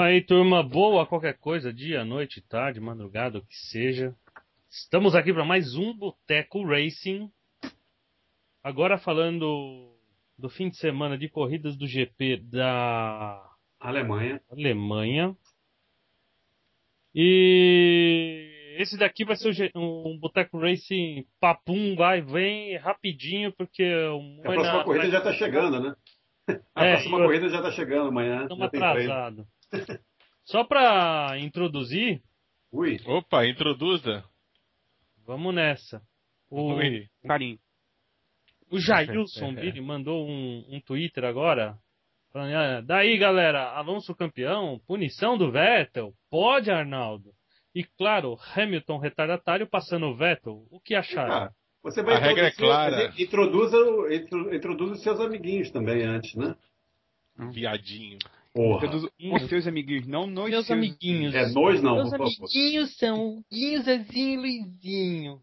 Aí, turma, boa qualquer coisa, dia, noite, tarde, madrugada, o que seja. Estamos aqui para mais um Boteco Racing. Agora falando do fim de semana de corridas do GP da Alemanha. Alemanha. E esse daqui vai ser um Boteco Racing papum, vai, vem rapidinho, porque o A próxima corrida já está chegando, né? A é, próxima eu... corrida já está chegando amanhã. Estamos atrasados. Só para introduzir. Ui. Opa, introduza. Vamos nessa. O, Ui. Carinho. O Jailson Billy mandou um, um Twitter agora. Falando, ah, daí galera, Alonso campeão, punição do Vettel, pode Arnaldo. E claro, Hamilton retardatário passando o Vettel. O que acharam? Ah, você vai a regra é clara. Introduza, introduza os seus amiguinhos também antes, né? Viadinho. Porra. Os seus amiguinhos, não nos Meus seus amiguinhos. É, nós não, Meus amiguinhos são Guinzazinho e Luizinho.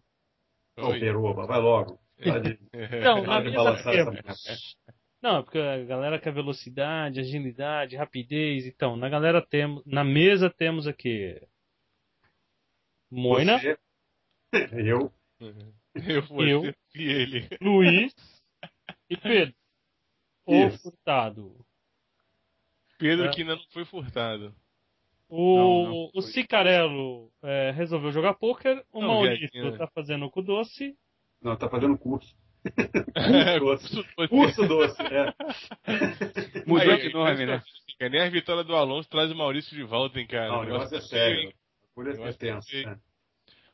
Ô, Peruba, vai logo. De, não, na mesa temos. Não, porque a galera quer velocidade, agilidade, rapidez. Então, na galera temos, na mesa temos aqui Moina. Você, eu. Eu, você eu e ele. Luiz e Pedro. O Furtado. Pedro é. que ainda não foi furtado. O, não, não o Cicarello é, resolveu jogar pôquer, o não, Maurício está fazendo com doce. Não, está fazendo curso. curso doce. curso doce, é. Mudou de nome, né? Nem a vitória do Alonso traz o Maurício de volta, hein, cara. Não, o negócio é sério. Por isso é tenso. É.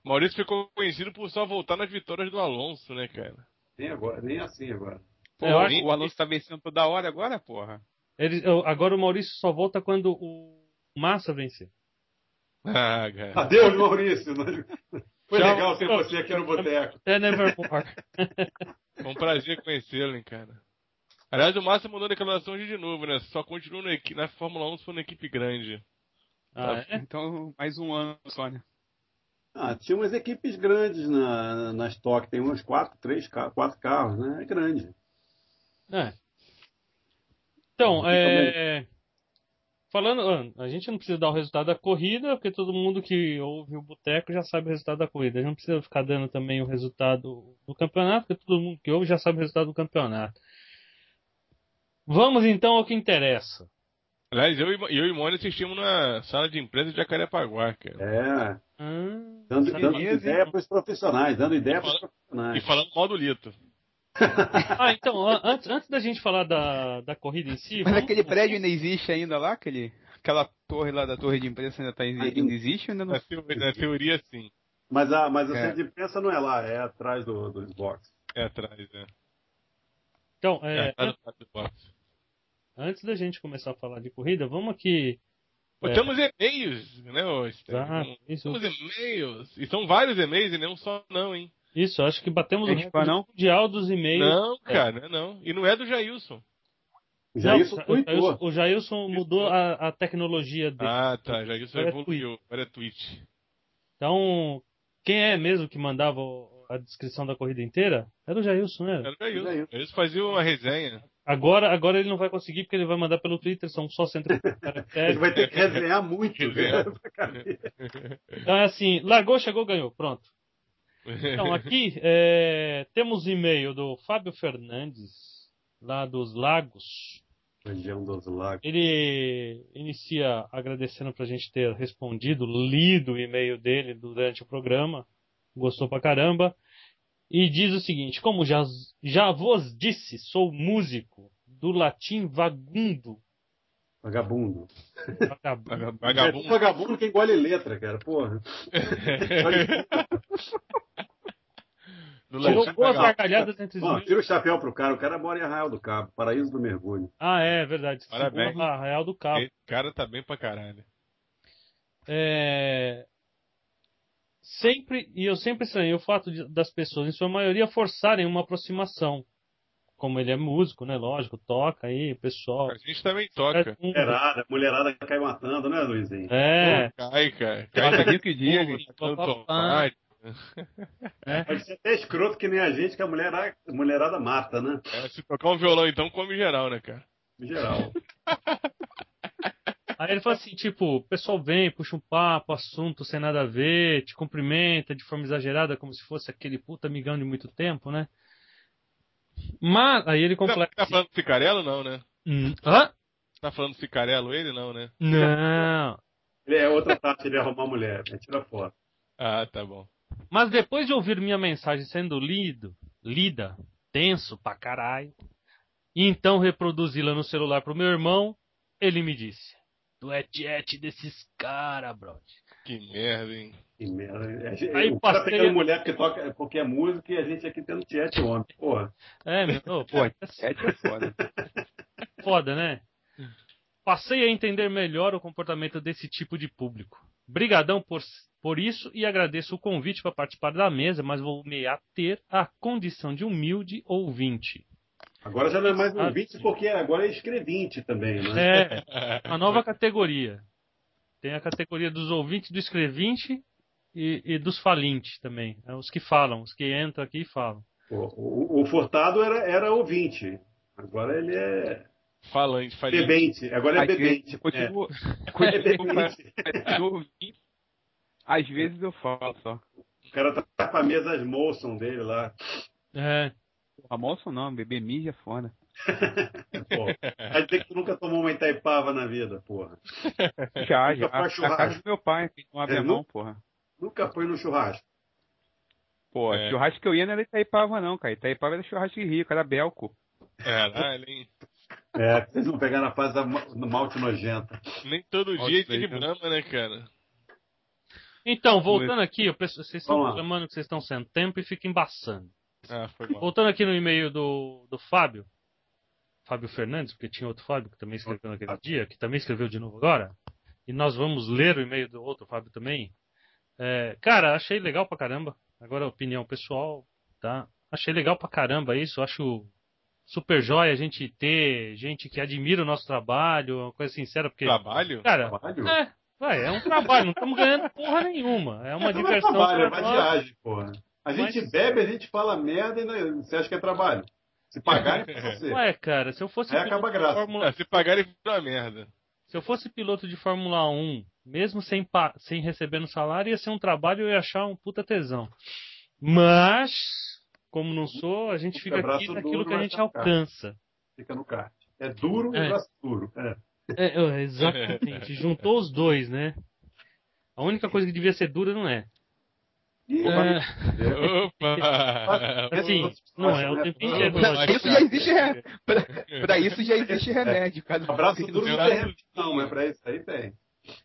Maurício ficou conhecido por só voltar nas vitórias do Alonso, né, cara? Nem agora, nem assim agora. Pô, é. O Alonso tá vencendo toda hora agora, porra. Ele, agora o Maurício só volta quando o Massa vencer. Ah, cara. Adeus, Maurício. Foi Tchau. legal ter você aqui no boteco. É Nevermore. Foi um prazer conhecê-lo, hein, cara. Aliás, o Massa mandou a declaração hoje de novo, né? Só continua na, na Fórmula 1 se for uma equipe grande. Ah, tá. é? Então, mais um ano só, né? Ah, tinha umas equipes grandes na, na Stock. Tem uns quatro, três, quatro carros, né? É grande. É. Então, é... Falando, a gente não precisa dar o resultado da corrida, porque todo mundo que ouve o Boteco já sabe o resultado da corrida. A gente não precisa ficar dando também o resultado do campeonato, porque todo mundo que ouve já sabe o resultado do campeonato. Vamos então ao que interessa. Aliás, eu, eu e Mônica assistimos na sala de imprensa de Jacarepaguá, cara. É. Ah, dando, dando ideia para os profissionais, dando ideia para os profissionais. E falando mal do Lito. ah, então, antes, antes da gente falar da, da corrida em si. Mas vamos... aquele prédio ainda existe ainda lá? Aquele, aquela torre lá da torre de imprensa ainda, tá, ainda existe ainda não? Na teoria, na teoria sim. Mas a, mas a é. de imprensa não é lá, é atrás do, do box. É atrás, é. Então, é, é antes, antes da gente começar a falar de corrida, vamos aqui. Pô, é... Temos e-mails, né, ah, Temos e-mails. E são vários e-mails e não só não, hein? Isso, acho que batemos o recorde não? mundial dos e-mails. Não, cara, não. E não é do Jailson. O Jailson, não, o Jailson, o Jailson mudou a, a, tecnologia dele. Ah, tá. Jailson Agora evoluiu. Agora é tweet. Então, quem é mesmo que mandava a descrição da corrida inteira? Era o Jailson, né? Era o Jailson. Jailson fazia uma resenha. Agora, agora ele não vai conseguir porque ele vai mandar pelo Twitter, são só 150 caracteres. ele vai ter que resenhar muito. Né? então é assim, largou, chegou, ganhou. Pronto. Então, aqui é, temos e-mail do Fábio Fernandes, lá dos Lagos. Região dos Lagos. Ele inicia agradecendo para a gente ter respondido, lido o e-mail dele durante o programa. Gostou pra caramba. E diz o seguinte: Como já, já vos disse, sou músico do latim vagundo. Vagabundo. Vagabundo. Vagabundo. Vagabundo que engole letra, cara, porra. Tirou boas gargalhadas entre os dois. Tira o chapéu pro cara. O cara mora em Arraial do Cabo, paraíso do mergulho. Ah, é, verdade. Parabéns. Arraial do Cabo. O cara tá bem pra caralho. É... Sempre, e eu sempre estranhei o fato de, das pessoas, em sua maioria, forçarem uma aproximação. Como ele é músico, né? Lógico, toca aí, pessoal. A gente também toca. É, mulherada, mulherada cai matando, né, Luizinho? É. Pô, cai, cara. Cai tá que dia, gente. É. Pode ser até escroto que nem a gente, que a mulherada, a mulherada mata, né? É, se tocar um violão, então, come geral, né, cara? Geral. Aí ele falou assim, tipo, o pessoal vem, puxa um papo, assunto sem nada a ver, te cumprimenta de forma exagerada, como se fosse aquele puta amigão de muito tempo, né? Mas, aí ele completa. Tá falando do Ficarello, não, né? Hum, hã? Tá falando do Ficarello ele, não, né? Não. Ele é outra parte de arrumar mulher, né? tira foto. Ah, tá bom. Mas depois de ouvir minha mensagem sendo lido, lida, tenso pra caralho, e então reproduzi-la no celular pro meu irmão, ele me disse: Tu é tiete desses cara, brother. Que merda, hein? Que merda. Gente- Aí o cara passei- pegando mulher porque toca é música e a gente aqui tendo tiete homem. Porra. É, meu, ô, Pô, é foda. foda, né? Passei a entender melhor o comportamento desse tipo de público. Brigadão por, por isso e agradeço o convite para participar da mesa, mas vou me ater à condição de humilde ouvinte. Agora já não é mais um Ah, 20 sim. porque agora é escrevinte também, né? É, uma nova categoria. Tem a categoria dos ouvintes do escrevinte e, e dos falintes também. É os que falam, os que entram aqui e falam. O, o- o Furtado era, era ouvinte. Agora ele é Falante, falante. bebente. Agora é bebente. É. continuo, É continuo, bebente. Às vezes eu falo só. O cara tá com a mesa Molson dele lá. É, Porra, Molson não, bebê mija é foda. Pô, vai dizer que tu nunca tomou uma Itaipava na vida, porra. Já, já. Na churrasco. casa do meu pai, que não abre É, a mão, porra. Nunca foi no churrasco. Pô, É. churrasco que eu ia não era Itaipava não, cara. Itaipava era churrasco de rico, era Belco. Caralho, hein? É, vocês vão pegar na fase da malte nojenta. Nem todo dia tem aí, de Brahma, né, cara? Então, voltando aqui, eu penso- vocês estão Vamos reclamando que vocês estão sem tempo e fica embaçando. Ah. Voltando aqui no e-mail do, do Fábio, Fábio Fernandes, porque tinha outro Fábio que também escreveu naquele dia, que também escreveu de novo agora, e nós vamos ler o e-mail do outro Fábio também. É, cara, achei legal pra caramba. Agora, opinião pessoal, tá? Achei legal pra caramba isso, acho super jóia a gente ter gente que admira o nosso trabalho, uma coisa sincera, porque, Trabalho? cara, Trabalho? é, vai, é um trabalho, não estamos ganhando porra nenhuma. É uma é diversão. trabalho, é uma viagem, porra. A gente Mas- bebe, a gente fala merda e não- você acha que é trabalho. Se pagarem pra você. Ué, cara, se eu fosse Aí piloto acaba a graça. Fórmula Ah, se pagarem, vira merda. Se eu fosse piloto de Fórmula 1, mesmo sem, pa- sem recebendo salário, ia ser um trabalho e eu ia achar um puta tesão. Mas, como não sou, a gente fica aqui naquilo duro, que a gente ficar. alcança. Fica no kart. É duro É. e braço duro. É. É, é, exatamente. Juntou os dois, né? A única coisa que devia ser dura não é. É, Opa! assim, não é, o tempinho que é Pra isso já existe re... pra, pra isso já existe remédio. Cada Abraço duro não Abraço tem remédio, não, mas pra isso aí tem.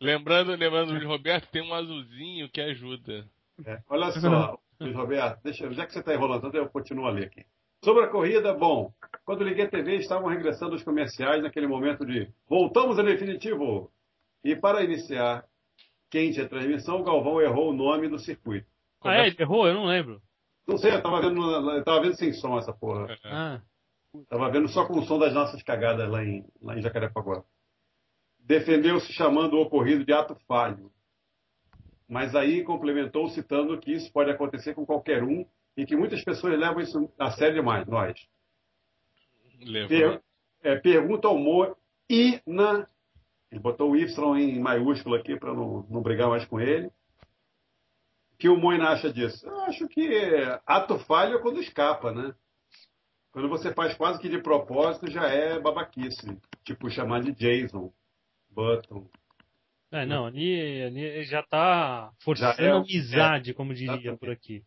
Lembrando, lembrando de Roberto, tem um azulzinho que ajuda. É. Olha só, Luiz Roberto, deixa, já que você está enrolando eu continuo a ler aqui. Sobre a corrida, bom, quando liguei a TV, estavam regressando os comerciais naquele momento de voltamos ao definitivo. E para iniciar quente a transmissão, o Galvão errou o nome do circuito. Ah, é? Ele errou? Eu não lembro. Não sei, eu tava vendo, eu tava vendo sem som essa porra. Ah, Tava vendo só com o som das nossas cagadas lá em, lá em Jacarepaguá. Defendeu-se chamando o ocorrido de ato falho. Mas aí complementou citando que isso pode acontecer com qualquer um e que muitas pessoas levam isso a sério demais, nós. Per- é, pergunta ao Mo e na. Ele botou o Y em maiúsculo aqui para não, não brigar mais com ele. O que o Moina acha disso? Eu acho que ato falho é quando escapa, né? Quando você faz quase que de propósito, já é babaquice. Tipo, chamar de Jason, Button. é, não, ali, ali já tá forçando Já é- amizade, como diria Exatamente. por aqui.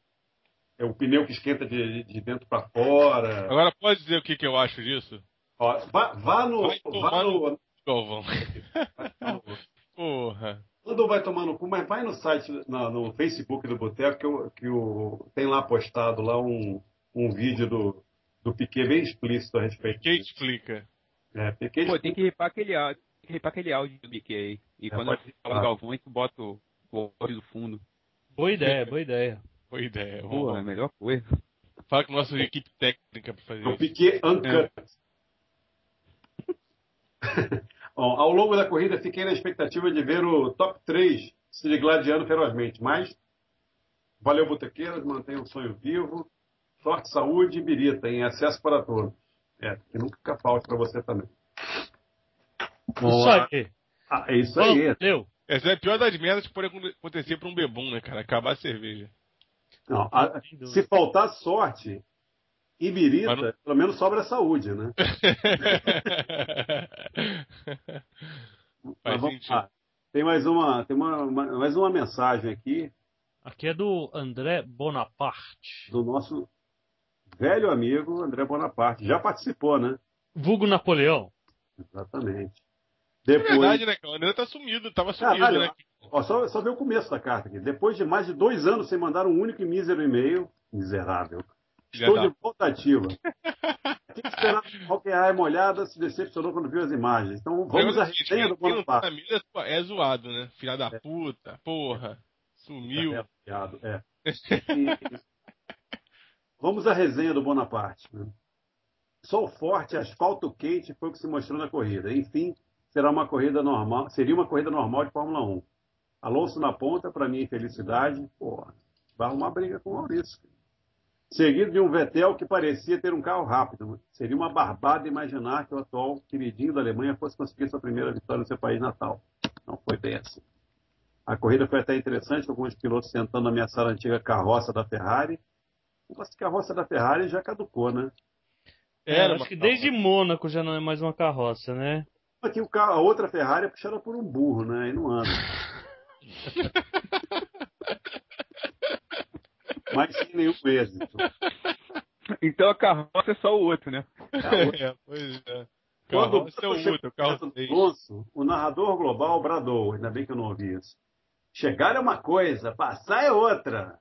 É o pneu que esquenta de, de dentro para fora. Agora pode dizer o que, que eu acho disso? Ó, vá, vá no. Vá no, Galvão. Porra. Quando vai tomar no cu, mas vai no site, na- no Facebook do Boteco, que, o- que o, tem lá postado lá um, um vídeo do, do Piquet bem explícito a respeito Quem disso. explica? É, Piquet Pô, tem que ripar aquele ripar aquele áudio do Mickey aí. E É, quando eu falo. Galvão, tu bota o, o áudio do fundo. Boa ideia, boa ideia. Boa ideia. Pô, é a melhor coisa. falar com a nossa equipe técnica pra fazer É o isso. Piquet Uncut. Bom, ao longo da corrida, fiquei na expectativa de ver o top 3 se digladiando ferozmente, mas valeu, Botequeiros, mantenha o sonho vivo. Sorte, saúde e birita em excesso para todos. É, que nunca falte para você também. Isso aí. Ah, é isso aí. Valeu. Essa é a pior das merdas que pode acontecer pra um bebum, né, cara? Acabar a cerveja. Não, a- se faltar sorte e birita, Mas não- pelo menos sobra saúde, né? Mas vamos sentido. lá. Tem mais uma, tem uma, uma- mais uma mensagem aqui Aqui é do André Bonaparte. do nosso velho amigo André Bonaparte. Já participou, né? Vulgo Napoleão. Exatamente. É Depois, verdade, né, cara? O André tá sumido, tava sumido, Caralho, né? Ó, só, só ver o começo da carta aqui. Depois de mais de dois anos sem mandar um único e mísero e-mail, miserável. Estou Já de volta ativa. Quem esperava Hawkeye molhada se decepcionou quando viu as imagens. Então vamos à é resenha do Bonaparte. mídia é zoado, né? Filha da puta, porra. Sumiu. É, piado, é. E- Vamos à resenha do Bonaparte. né? Sol forte, asfalto quente foi o que se mostrou na corrida. Enfim, será uma corrida normal, seria uma corrida normal de Fórmula 1. Alonso na ponta, para minha infelicidade, porra, vai arrumar briga com o Maurício. Seguido de um Vettel que parecia ter um carro rápido. Seria uma barbada imaginar que o atual queridinho da Alemanha fosse conseguir sua primeira vitória no seu país natal. Não foi bem assim. A corrida foi até interessante, com alguns pilotos tentando ameaçar a antiga carroça da Ferrari. Mas a carroça da Ferrari já caducou, né? É, Era acho que desde. Mônaco já não é mais uma carroça, né? Aqui o carro, a outra Ferrari é puxada por um burro, né? E não anda. Mas sem nenhum êxito. Então a carroça é só o outro, né? É, pois é. Quando é o chegou perto do. Alonso, o narrador global bradou, ainda bem que eu não ouvi isso. Chegar é uma coisa, passar é outra.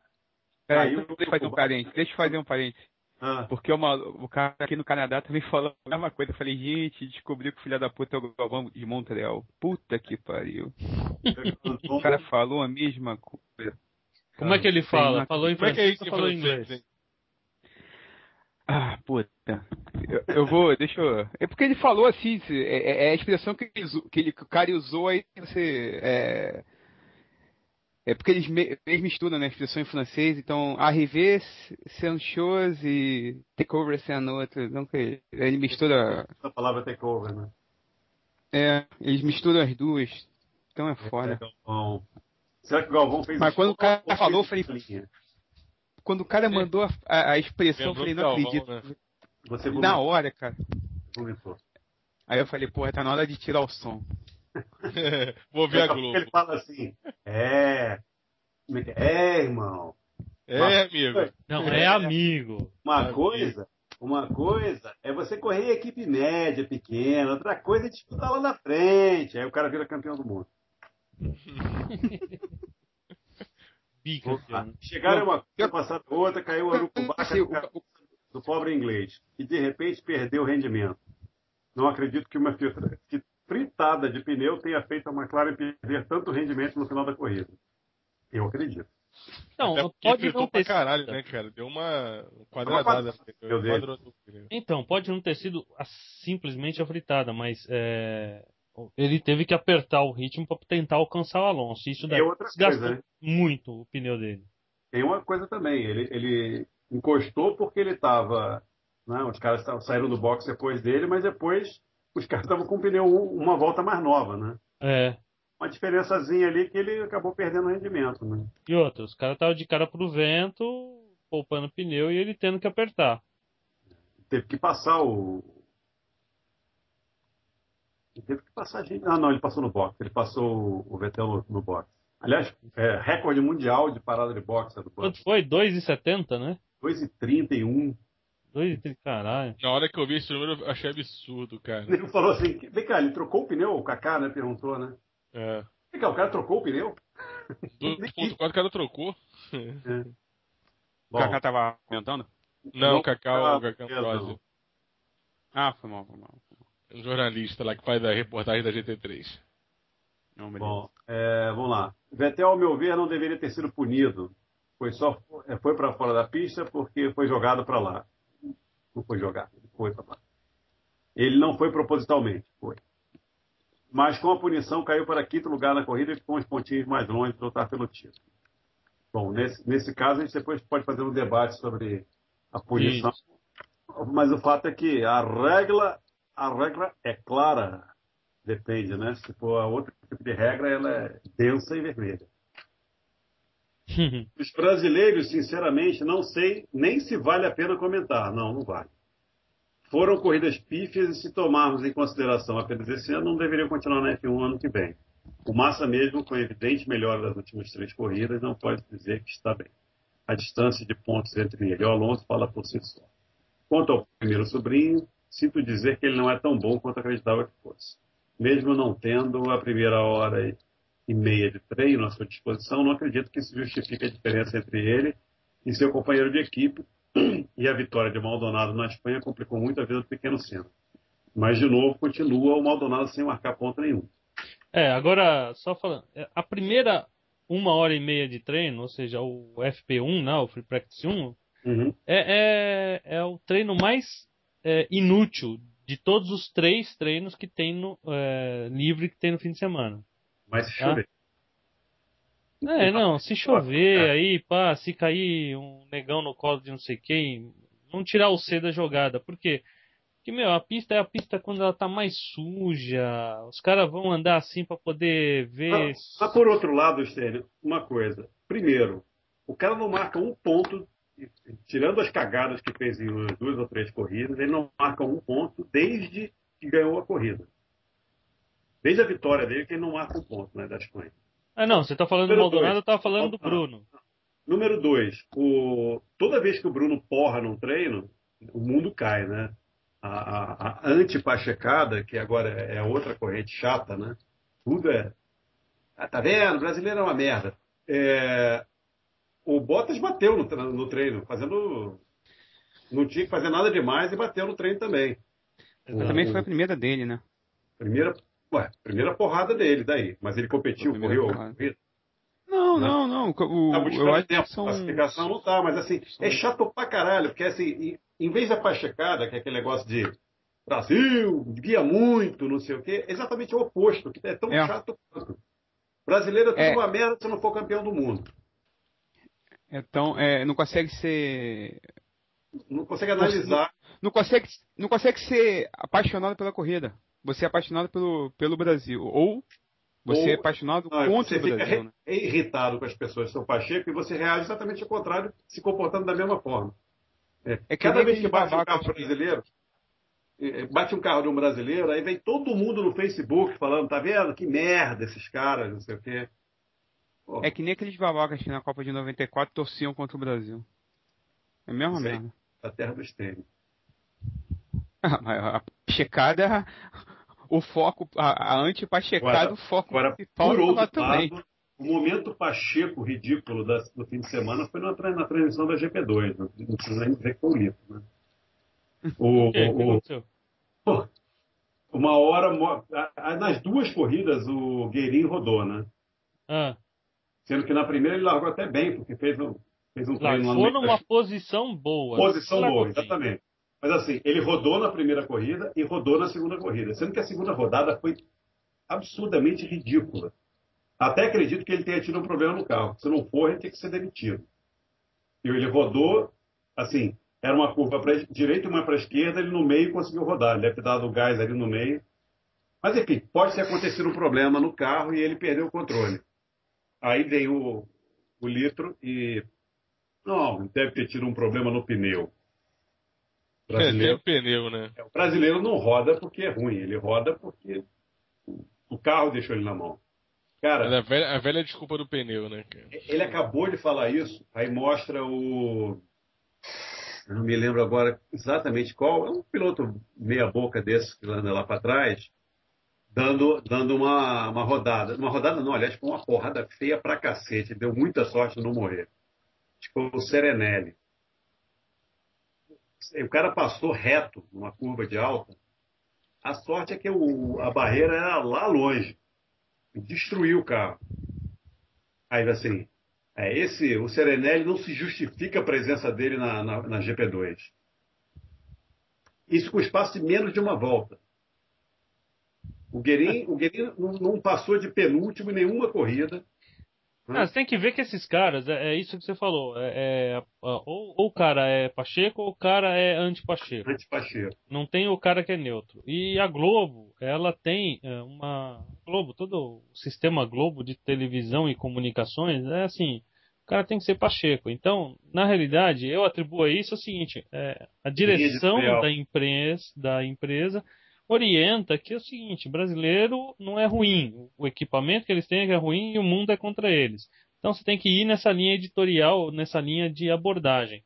Aí então eu- deixa eu fazer um parênteses. Deixa eu fazer um parênteses. Ah, Porque uma- o cara aqui no Canadá também falou a mesma coisa. Eu falei, gente, descobri que o filho da puta é o Galvão de Montreal. Puta que pariu. O cara falou a mesma coisa. Como é que ele fala? uma- Falou em Como é que é francês falou em francês, inglês? hein? Ah, puta. Eu, eu vou, deixa eu. É porque ele falou assim, é, é- é a expressão que, ele, que, ele, que o cara usou aí, você. É, é porque eles, me, eles misturam, né? A expressão em francês, então, arriver, c'est une chose e takeover, c'est un autre. Então, que ele mistura. a palavra takeover, né? É, eles misturam as duas. Então é foda. Galvão. Será que o Galvão fez Mas quando o cara ou falou, eu linha? Quando o cara mandou a, a- a expressão, eu falei, não Galvão, acredito. né? Você Na hora, cara. vomitou. Aí eu falei, porra, tá na hora de tirar o som. Vou ver a Globo. Ele fala assim, é... É é? É, irmão. É, amigo. Não, é amigo. Uma Amigo. coisa, uma coisa é você correr em equipe média, pequena, outra coisa é disputar lá na frente. Aí o cara vira campeão do mundo. Bicampeão. Chegaram uma coisa, passaram outra, caiu a urucubaca Assim, no o- cara o- do pobre inglês. E de repente perdeu o rendimento. Não acredito que uma filtra- que fritada de pneu tenha feito a McLaren perder tanto rendimento no final da corrida. Eu acredito. Não, Até pode fritou não pra ter caralho, sido. né, cara? Deu uma quadradada. Meu Deus. Quadradou o pneu. Então, pode não ter sido a- simplesmente a fritada, mas é, ele teve que apertar o ritmo para tentar alcançar o Alonso. Isso daí desgastou coisa, né? muito o pneu dele. Tem uma coisa também, ele, ele encostou porque ele estava. Né, os caras saíram do box depois dele, mas depois os caras estavam com o pneu um- uma volta mais nova, né? É. Uma diferençazinha ali que ele acabou perdendo o rendimento. Né? E outra, os caras estavam de cara pro vento, poupando pneu e ele tendo que apertar. Teve que passar o. Ele teve que passar a gente. Ah, não, ele passou no box. Ele passou o Vettel no, box. Aliás, é, recorde mundial de parada de boxe do. Quanto foi? 2,70, né? 2,31. 2,30, caralho. Na hora que eu vi esse número, eu achei absurdo, cara. Ele falou assim: vem cá, ele trocou o pneu? O Kaká, né? Perguntou, né? É. Vem cá, o cara trocou o pneu? 2.4 o cara trocou. O Bom, Kaká tava comentando? Não, Não, o Cacau, o ah, perdão. Ambrosio. Ah, foi mal, foi mal. Um jornalista lá que faz a reportagem da GT3. Não, beleza. Bom, é, vamos lá. Vettel, ao meu ver, não deveria ter sido punido. Foi só é, foi para fora da pista porque foi jogado para lá. Não foi jogado, ele foi para lá. Ele não foi propositalmente, foi. Mas com a punição caiu para quinto lugar na corrida e ficou uns pontinhos mais longe de lutar pelo título. Bom, nesse, nesse caso a gente depois pode fazer um debate sobre a punição. Mas o fato é que a regra, a regra é clara. Depende, né? Se for a outra tipo de regra, ela é densa e vermelha. Os brasileiros, sinceramente, não sei nem se vale a pena comentar. Não, não vale. Foram corridas pífias e se tomarmos em consideração apenas esse ano, não deveriam continuar na F1 ano que vem. O Massa mesmo, com evidente melhora das últimas três corridas, não pode dizer que está bem. A distância de pontos entre ele e o Alonso fala por si só. Quanto ao primeiro sobrinho, sinto dizer que ele não é tão bom quanto acreditava que fosse. Mesmo não tendo a primeira hora e meia de treino à sua disposição, não acredito que isso justifique a diferença entre ele e seu companheiro de equipe, e a vitória de Maldonado na Espanha complicou muito a vida do pequeno Senna. Mas, de novo, continua o Maldonado sem marcar ponto nenhum. É, agora, só falando, é, a primeira uma hora e meia de treino, ou seja, o FP1, né, o Free Practice 1, uhum. é, é, é, o treino mais é, inútil de todos os três treinos que tem no é, livre que tem no fim de semana. Mas se chover. Tá? É, não, se chover aí, pá, se cair um negão no colo de não sei quem, não tirar o C da jogada. Por quê? Porque, meu, a pista é a pista quando ela tá mais suja. Os caras vão andar assim para poder ver. Mas, mas, por outro lado, Estênio, uma coisa. Primeiro, o cara não marca um ponto, tirando as cagadas que fez em duas ou três corridas, ele não marca um ponto desde que ganhou a corrida. Desde a vitória dele, que ele não marca um ponto né, da Espanha. Ah, não, você está falando Número do Maldonado, eu estava falando do Bruno. Número dois, o... toda vez que o Bruno porra num treino, o mundo cai, né? A, a, a antipachecada, que agora é outra corrente chata, né? Tudo é. Ah, tá vendo? O brasileiro é uma merda. É... O Bottas bateu no, no treino, fazendo. Não tinha que fazer nada demais e bateu no treino também. Também foi a primeira dele, né? Primeira, Ué, primeira porrada dele daí. Mas ele competiu, correu. Não, não, não. O, tá eu acho tempo. São... A classificação não tá, mas assim, é chato pra caralho, porque assim, em vez da pachecada, que é aquele negócio de Brasil, guia muito, não sei o quê, é exatamente o oposto, que é tão é. chato quanto. Brasileiro é tudo é. uma merda se não for campeão do mundo. Então, é, não consegue ser. Não consegue analisar. Não, não, consegue, não consegue ser apaixonado pela corrida você é apaixonado pelo, pelo Brasil. Ou você Ou, é apaixonado não, contra o Brasil. Né? É irritado com as pessoas que são Pacheco e você reage exatamente ao contrário, se comportando da mesma forma. É, é Cada vez que bate um carro brasileiro, é, bate um carro de um brasileiro, aí vem todo mundo no Facebook falando, tá vendo? Que merda esses caras, não sei o quê. Pô. É que nem aqueles babacas que na Copa de 94 torciam contra o Brasil. É mesmo mesmo. Da terra do extremo. a checada, o foco, a, a anti-pachecada, o foco agora, principal por outro também. Lado, o momento Pacheco ridículo da, do fim de semana foi na, na transmissão da GP2, não, não precisa nem dizer que foi o livro, né? O, que, o, que o, uma hora, nas duas corridas o Gueirinho rodou, né? Ah. Sendo que na primeira ele largou até bem, porque fez um, fez um treino Largou numa posição boa. Posição boa, exatamente. Mas assim, ele rodou na primeira corrida e rodou na segunda corrida, sendo que a segunda rodada foi absurdamente ridícula. Até acredito que ele tenha tido um problema no carro. Se não for, ele tem que ser demitido. E ele rodou, assim, era uma curva para direita e uma para esquerda, ele no meio conseguiu rodar. Ele deve ter dado gás ali no meio. Mas enfim, pode ter acontecido um problema no carro e ele perdeu o controle. Aí veio o, o litro e. Não, deve ter tido um problema no pneu. Brasileiro, é, o pneu, né? É, o brasileiro não roda porque é ruim, ele roda porque o carro deixou ele na mão. Cara, a velha, a velha desculpa do pneu, né? Ele acabou de falar isso, aí mostra o. Eu não me lembro agora exatamente qual, é um piloto meia-boca desse que anda lá para trás, dando, dando uma, uma rodada. Uma rodada não, aliás, foi uma porrada feia pra cacete, deu muita sorte de não morrer. Tipo o Serenelli o cara passou reto numa curva de alta. A sorte é que o, a barreira era lá longe. Destruiu o carro. Aí, assim, é, esse, o Serenelli não se justifica a presença dele na, na, na GP2. Isso com espaço de menos de uma volta. O Guerin, o Guerin não, não passou de penúltimo em nenhuma corrida. Ah, você tem que ver que esses caras, é, é isso que você falou. É, é, ou, o cara é Pacheco ou o cara é anti-Pacheco. Anti-Pacheco. Não tem o cara que é neutro. E a Globo, ela tem é, uma. Globo, todo o sistema Globo de televisão e comunicações é assim. O cara tem que ser Pacheco. Então, na realidade, eu atribuo a isso o seguinte: é, a direção da empresa, da empresa orienta que é o seguinte: brasileiro não é ruim, o equipamento que eles têm é ruim e o mundo é contra eles. Então você tem que ir nessa linha editorial, nessa linha de abordagem.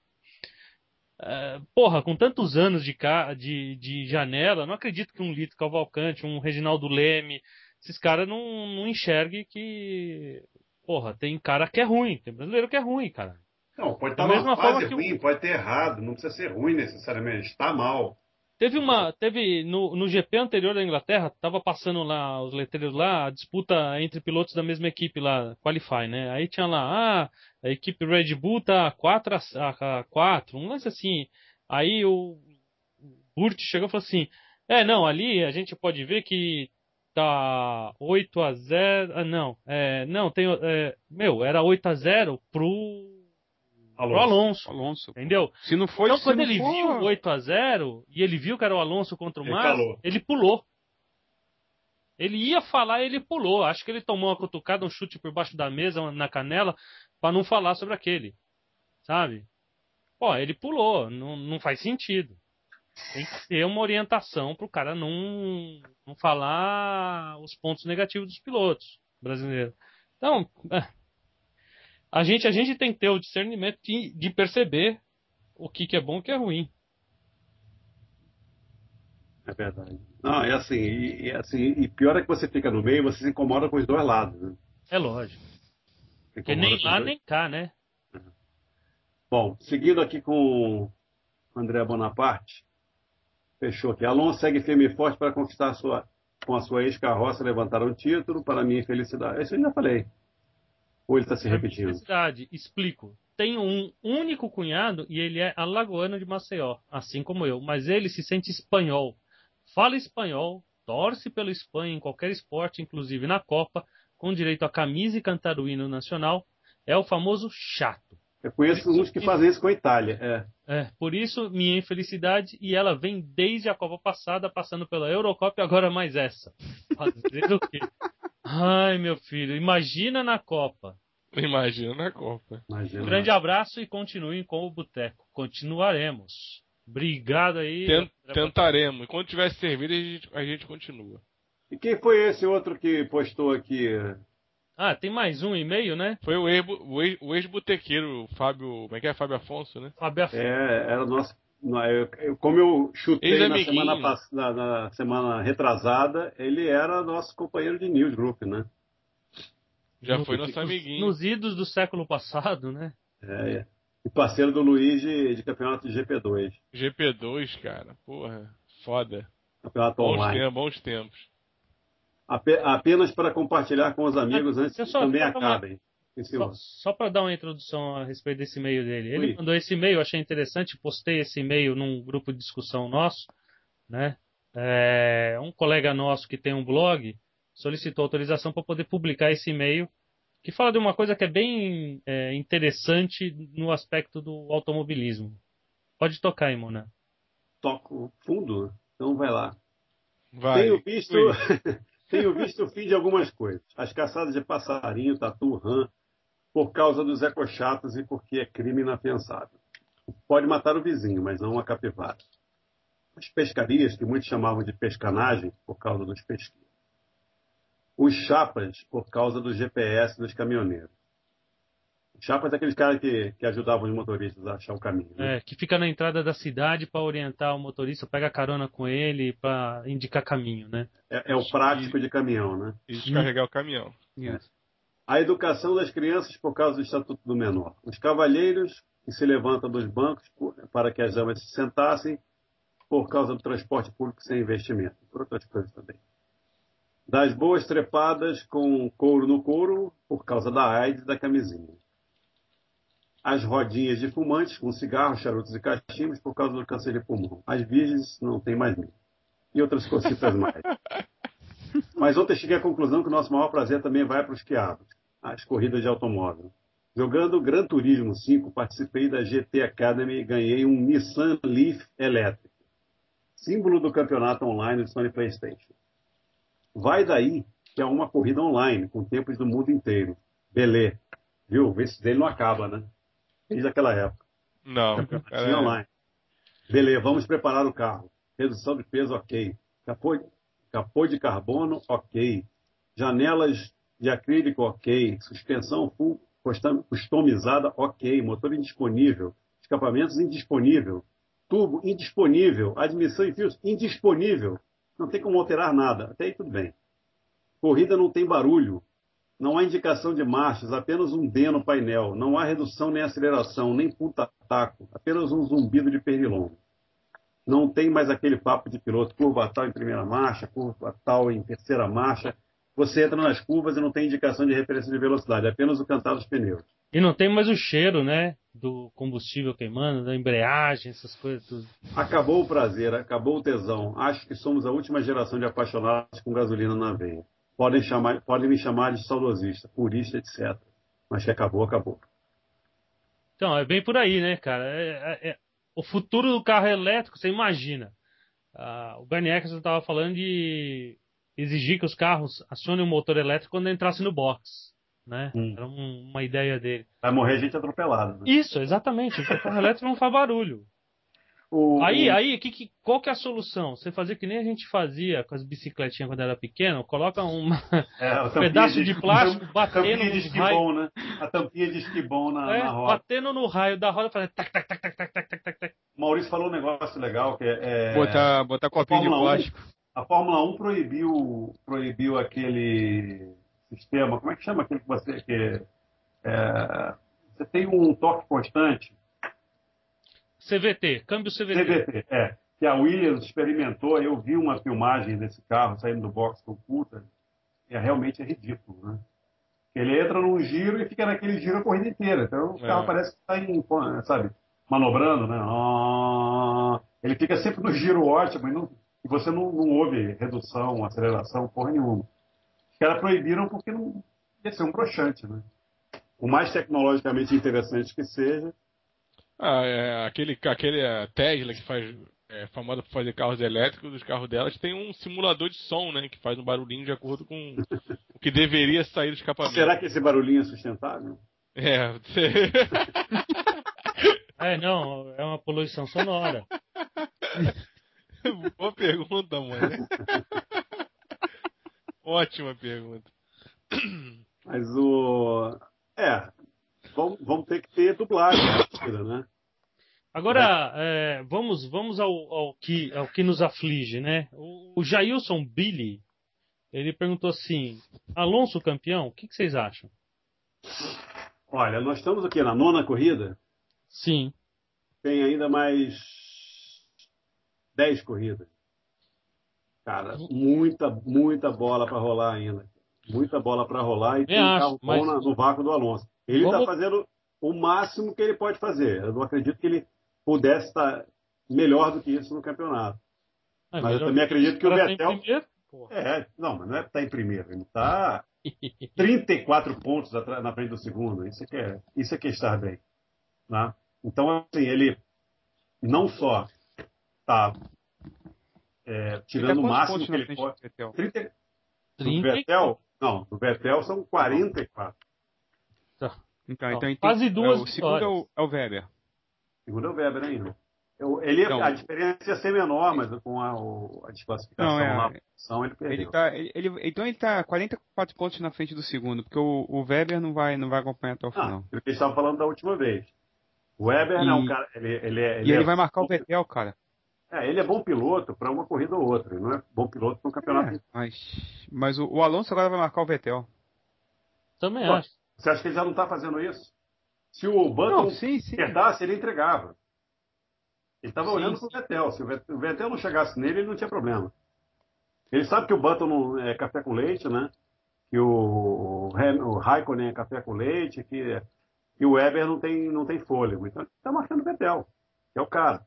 Uh, porra, com tantos anos de, de, de janela, não acredito que um Lito Cavalcante, um Reginaldo Leme, esses caras não, não enxerguem que. Porra, tem cara que é ruim, tem brasileiro que é ruim, cara. Não, pode estar numa fase ruim, pode ter errado, não precisa ser ruim necessariamente, está mal. Teve uma. Teve. No, no GP anterior da Inglaterra, tava passando lá os letreiros lá, a disputa entre pilotos da mesma equipe lá, Qualify, né? Aí tinha lá, ah, a equipe Red Bull tá 4 a, a 4, um lance assim. Aí o Burt chegou e falou assim: É, não, ali a gente pode ver que tá 8 a 0 Ah, não, é, não, tem. É, meu, era 8 a 0 pro Alonso. Alonso. Alonso. Entendeu? Se não foi, então, quando ele for... viu o 8 a 0 e ele viu que era o Alonso contra o Massa, ele, ele pulou. Ele ia falar ele pulou. Acho que ele tomou uma cutucada, um chute por baixo da mesa, na canela, para não falar sobre aquele. Sabe? Pô, ele pulou. Não, não faz sentido. Tem que ter uma orientação pro cara não, não falar os pontos negativos dos pilotos brasileiros. Então, é, a gente, a gente tem que ter o discernimento de, de perceber o que, que é bom e o que é ruim. É verdade. Não, é assim, e, e, assim, e pior é que você fica no meio, você se incomoda com os dois lados. Né? É lógico. Porque nem lá nem cá, né? Bom, seguindo aqui com o André Bonaparte, fechou aqui. Alonso segue firme e forte para conquistar a sua, com a sua ex-carroça, levantar um título, para minha felicidade. Isso eu já falei. Ou ele está se repetindo? Necessidade, explico. Tenho um único cunhado e ele é alagoano de Maceió, assim como eu, mas ele se sente espanhol. Fala espanhol, torce pela Espanha em qualquer esporte, inclusive na Copa, com direito a camisa e cantar o hino nacional. É o famoso chato. Eu conheço uns que fazem isso com a Itália. É. é, por isso minha infelicidade e ela vem desde a Copa passada, passando pela Eurocopa e agora mais essa. Fazer o quê? Ai, meu filho, imagina na Copa. Imagina na Copa. Imagina. Grande abraço e continuem com o Boteco. Continuaremos. Obrigado aí. Tent, tentaremos. Quando tiver servido, a gente, a gente continua. E quem foi esse outro que postou aqui? Ah, tem mais um e-mail, né? Foi o ex-botequeiro, ex Fábio. Como é que é? Fábio Afonso, né? Fábio Afonso. É, era o nosso eu, como eu chutei na semana, na, na semana, retrasada, ele era nosso companheiro de news group, né? Já no, foi nosso amiguinho. Nos idos do século passado, né? É, é. E parceiro do Luiz de, de campeonato de GP2. GP2, cara, porra, foda. Campeonato bons online. Tempos, bons tempos. Apenas para compartilhar com os amigos antes que também acabem. Uma só, só para dar uma introdução a respeito desse e-mail dele. Ele Ui. mandou esse e-mail, achei interessante, postei esse e-mail num grupo de discussão nosso, né? É, um colega nosso que tem um blog solicitou autorização para poder publicar esse e-mail que fala de uma coisa que é bem é, interessante no aspecto do automobilismo. Pode tocar aí, Mona. Toco fundo? Então vai lá. Vai. Tenho visto, tenho visto o fim de algumas coisas. As caçadas de passarinho, tatu, rã, por causa dos ecochatos e porque é crime inafiançável. Pode matar o vizinho, mas não a capivara. As pescarias, que muitos chamavam de pescanagem, por causa dos pesqueiros. Os chapas, por causa do GPS dos caminhoneiros. Chapas é aqueles caras que, que ajudavam os motoristas a achar o caminho. Né? É, que fica na entrada da cidade para orientar o motorista, pega carona com ele para indicar caminho, né? É, é o prático de caminhão, né? E descarregar o caminhão. É. A educação das crianças por causa do Estatuto do Menor. Os cavalheiros que se levantam dos bancos para que as damas se sentassem por causa do transporte público sem investimento. Por outras coisas também. Das boas trepadas com couro no couro por causa da AIDS da camisinha as rodinhas de fumantes com cigarros, charutos e cachimbos por causa do câncer de pulmão. As virgens não tem mais medo. E outras cositas mais. Mas ontem cheguei à conclusão que o nosso maior prazer também vai para os quiabos. as corridas de automóvel. Jogando Gran Turismo 5, participei da GT Academy e ganhei um Nissan Leaf elétrico, símbolo do campeonato online do Sony PlayStation. Vai daí que é uma corrida online, com tempos do mundo inteiro. Belê. Viu? Esse dele não acaba, né? Desde aquela época. Não. Campeonatinho é... online. Belê, vamos preparar o carro. Redução de peso, ok. Capô, capô de carbono, ok. Janelas de acrílico, ok. Suspensão full customizada, ok. Motor indisponível. Escapamentos indisponível. Tubo indisponível. Admissão em fios indisponível. Não tem como alterar nada. Até aí tudo bem. Corrida não tem barulho. Não há indicação de marchas, apenas um D no painel. Não há redução nem aceleração, nem puta-taco. Apenas um zumbido de pernilongo. Não tem mais aquele papo de piloto, curva tal em primeira marcha, curva tal em terceira marcha. Você entra nas curvas e não tem indicação de referência de velocidade, apenas o cantar dos pneus. E não tem mais o cheiro, né? Do combustível queimando, da embreagem, essas coisas tudo. Acabou o prazer, acabou o tesão. Acho que somos a última geração de apaixonados com gasolina na veia. Podem, chamar, podem me chamar de saudosista, purista, etc. Mas que acabou, acabou. Então, é bem por aí, né, cara? É, é, é o futuro do carro elétrico, você imagina. Ah, o Bernie Eccleston estava falando de exigir que os carros acionem o motor elétrico quando entrasse no box. Né? Hum. Era um, uma ideia dele. Vai morrer gente atropelada. Né? Isso, exatamente. O carro elétrico não faz barulho. O, aí, aí que, que, qual que é a solução? Você fazer que nem a gente fazia com as bicicletinhas quando era pequeno, coloca uma, é, um pedaço de, de plástico batendo no raio. Né? A tampinha de esquibom na, é, na roda. Batendo no raio da roda, fazendo tac, tac, tac, tac, tac, tac, tac, tac. Maurício falou um negócio legal que é. Botar, botar copinho de plástico. 1, a Fórmula 1 proibiu, proibiu aquele sistema, como é que chama aquele que você. Que, é, você tem um toque constante CVT, câmbio CVT. CVT, é. Que a Williams experimentou, eu vi uma filmagem desse carro saindo do box com puta, e é realmente é ridículo, né? Ele entra num giro e fica naquele giro a corrida inteira. Então o é. carro parece que está em, sabe, manobrando, né? Ah, ele fica sempre no giro ótimo e, não, e você não, não ouve redução, aceleração, porra nenhuma. Caras proibiram porque não ia ser um broxante, né? O mais tecnologicamente interessante que seja, ah, é, aquele, aquele a Tesla que faz é famosa por fazer carros elétricos, os carros delas tem um simulador de som, né? Que faz um barulhinho de acordo com o que deveria sair do escapamento. Será que esse barulhinho é sustentável? É. é, não, é uma poluição sonora. Boa pergunta, mãe. Ótima pergunta. Mas o. É, vamos, ter que ter dublagem, né? Agora, é, vamos, vamos ao, ao, que, ao que nos aflige, né? O, o Jailson Billy, ele perguntou assim, Alonso campeão, o que, que, vocês acham? Olha, nós estamos aqui na nona corrida. Sim. Tem ainda mais dez corridas. Cara, muita, muita bola para rolar ainda. Muita bola para rolar e tem um carro mas... bom no vácuo do Alonso. Ele está Vamos... fazendo o máximo que ele pode fazer. Eu não acredito que ele pudesse estar melhor do que isso no campeonato. É, mas eu também acredito que o Vettel. É, não, mas não é que está em primeiro, ele está 34 pontos na frente do segundo. Isso é que é, isso é, que é estar bem. Né? Então, assim, ele não só está é, tirando o máximo que ele pode. 30, 30... Do Vettel, não, do Vettel são 44. Tá. Então, então, então, Quase duas é, o segundo é o, é o Weber. Segundo é o Weber ainda. Eu, ele, então, a diferença ia ser menor, mas com a, a desclassificação não, é, na posição ele perdeu. Ele tá, ele, então ele está 44 pontos na frente do segundo, porque o, o Weber não vai, não vai acompanhar até o final. Ah, ele estava falando da última vez. O Weber e, não, cara. Ele, ele, é, ele, e ele é vai marcar o Vettel, cara. É, ele é bom piloto para uma corrida ou outra. Ele não é bom piloto para um campeonato. É, mas mas o, o, Alonso agora vai marcar o Vettel. Também Pô, acho. Você acha que ele já não está fazendo isso? Se o Button acertasse, ele entregava. Ele estava olhando para o Vettel. Se o Vettel não chegasse nele, ele não tinha problema. Ele sabe que o Button não é café com leite, né? Que o, o Raikkonen é café com leite, que, que o Weber não tem, não tem fôlego. Então ele está marcando o Vettel, que é o cara.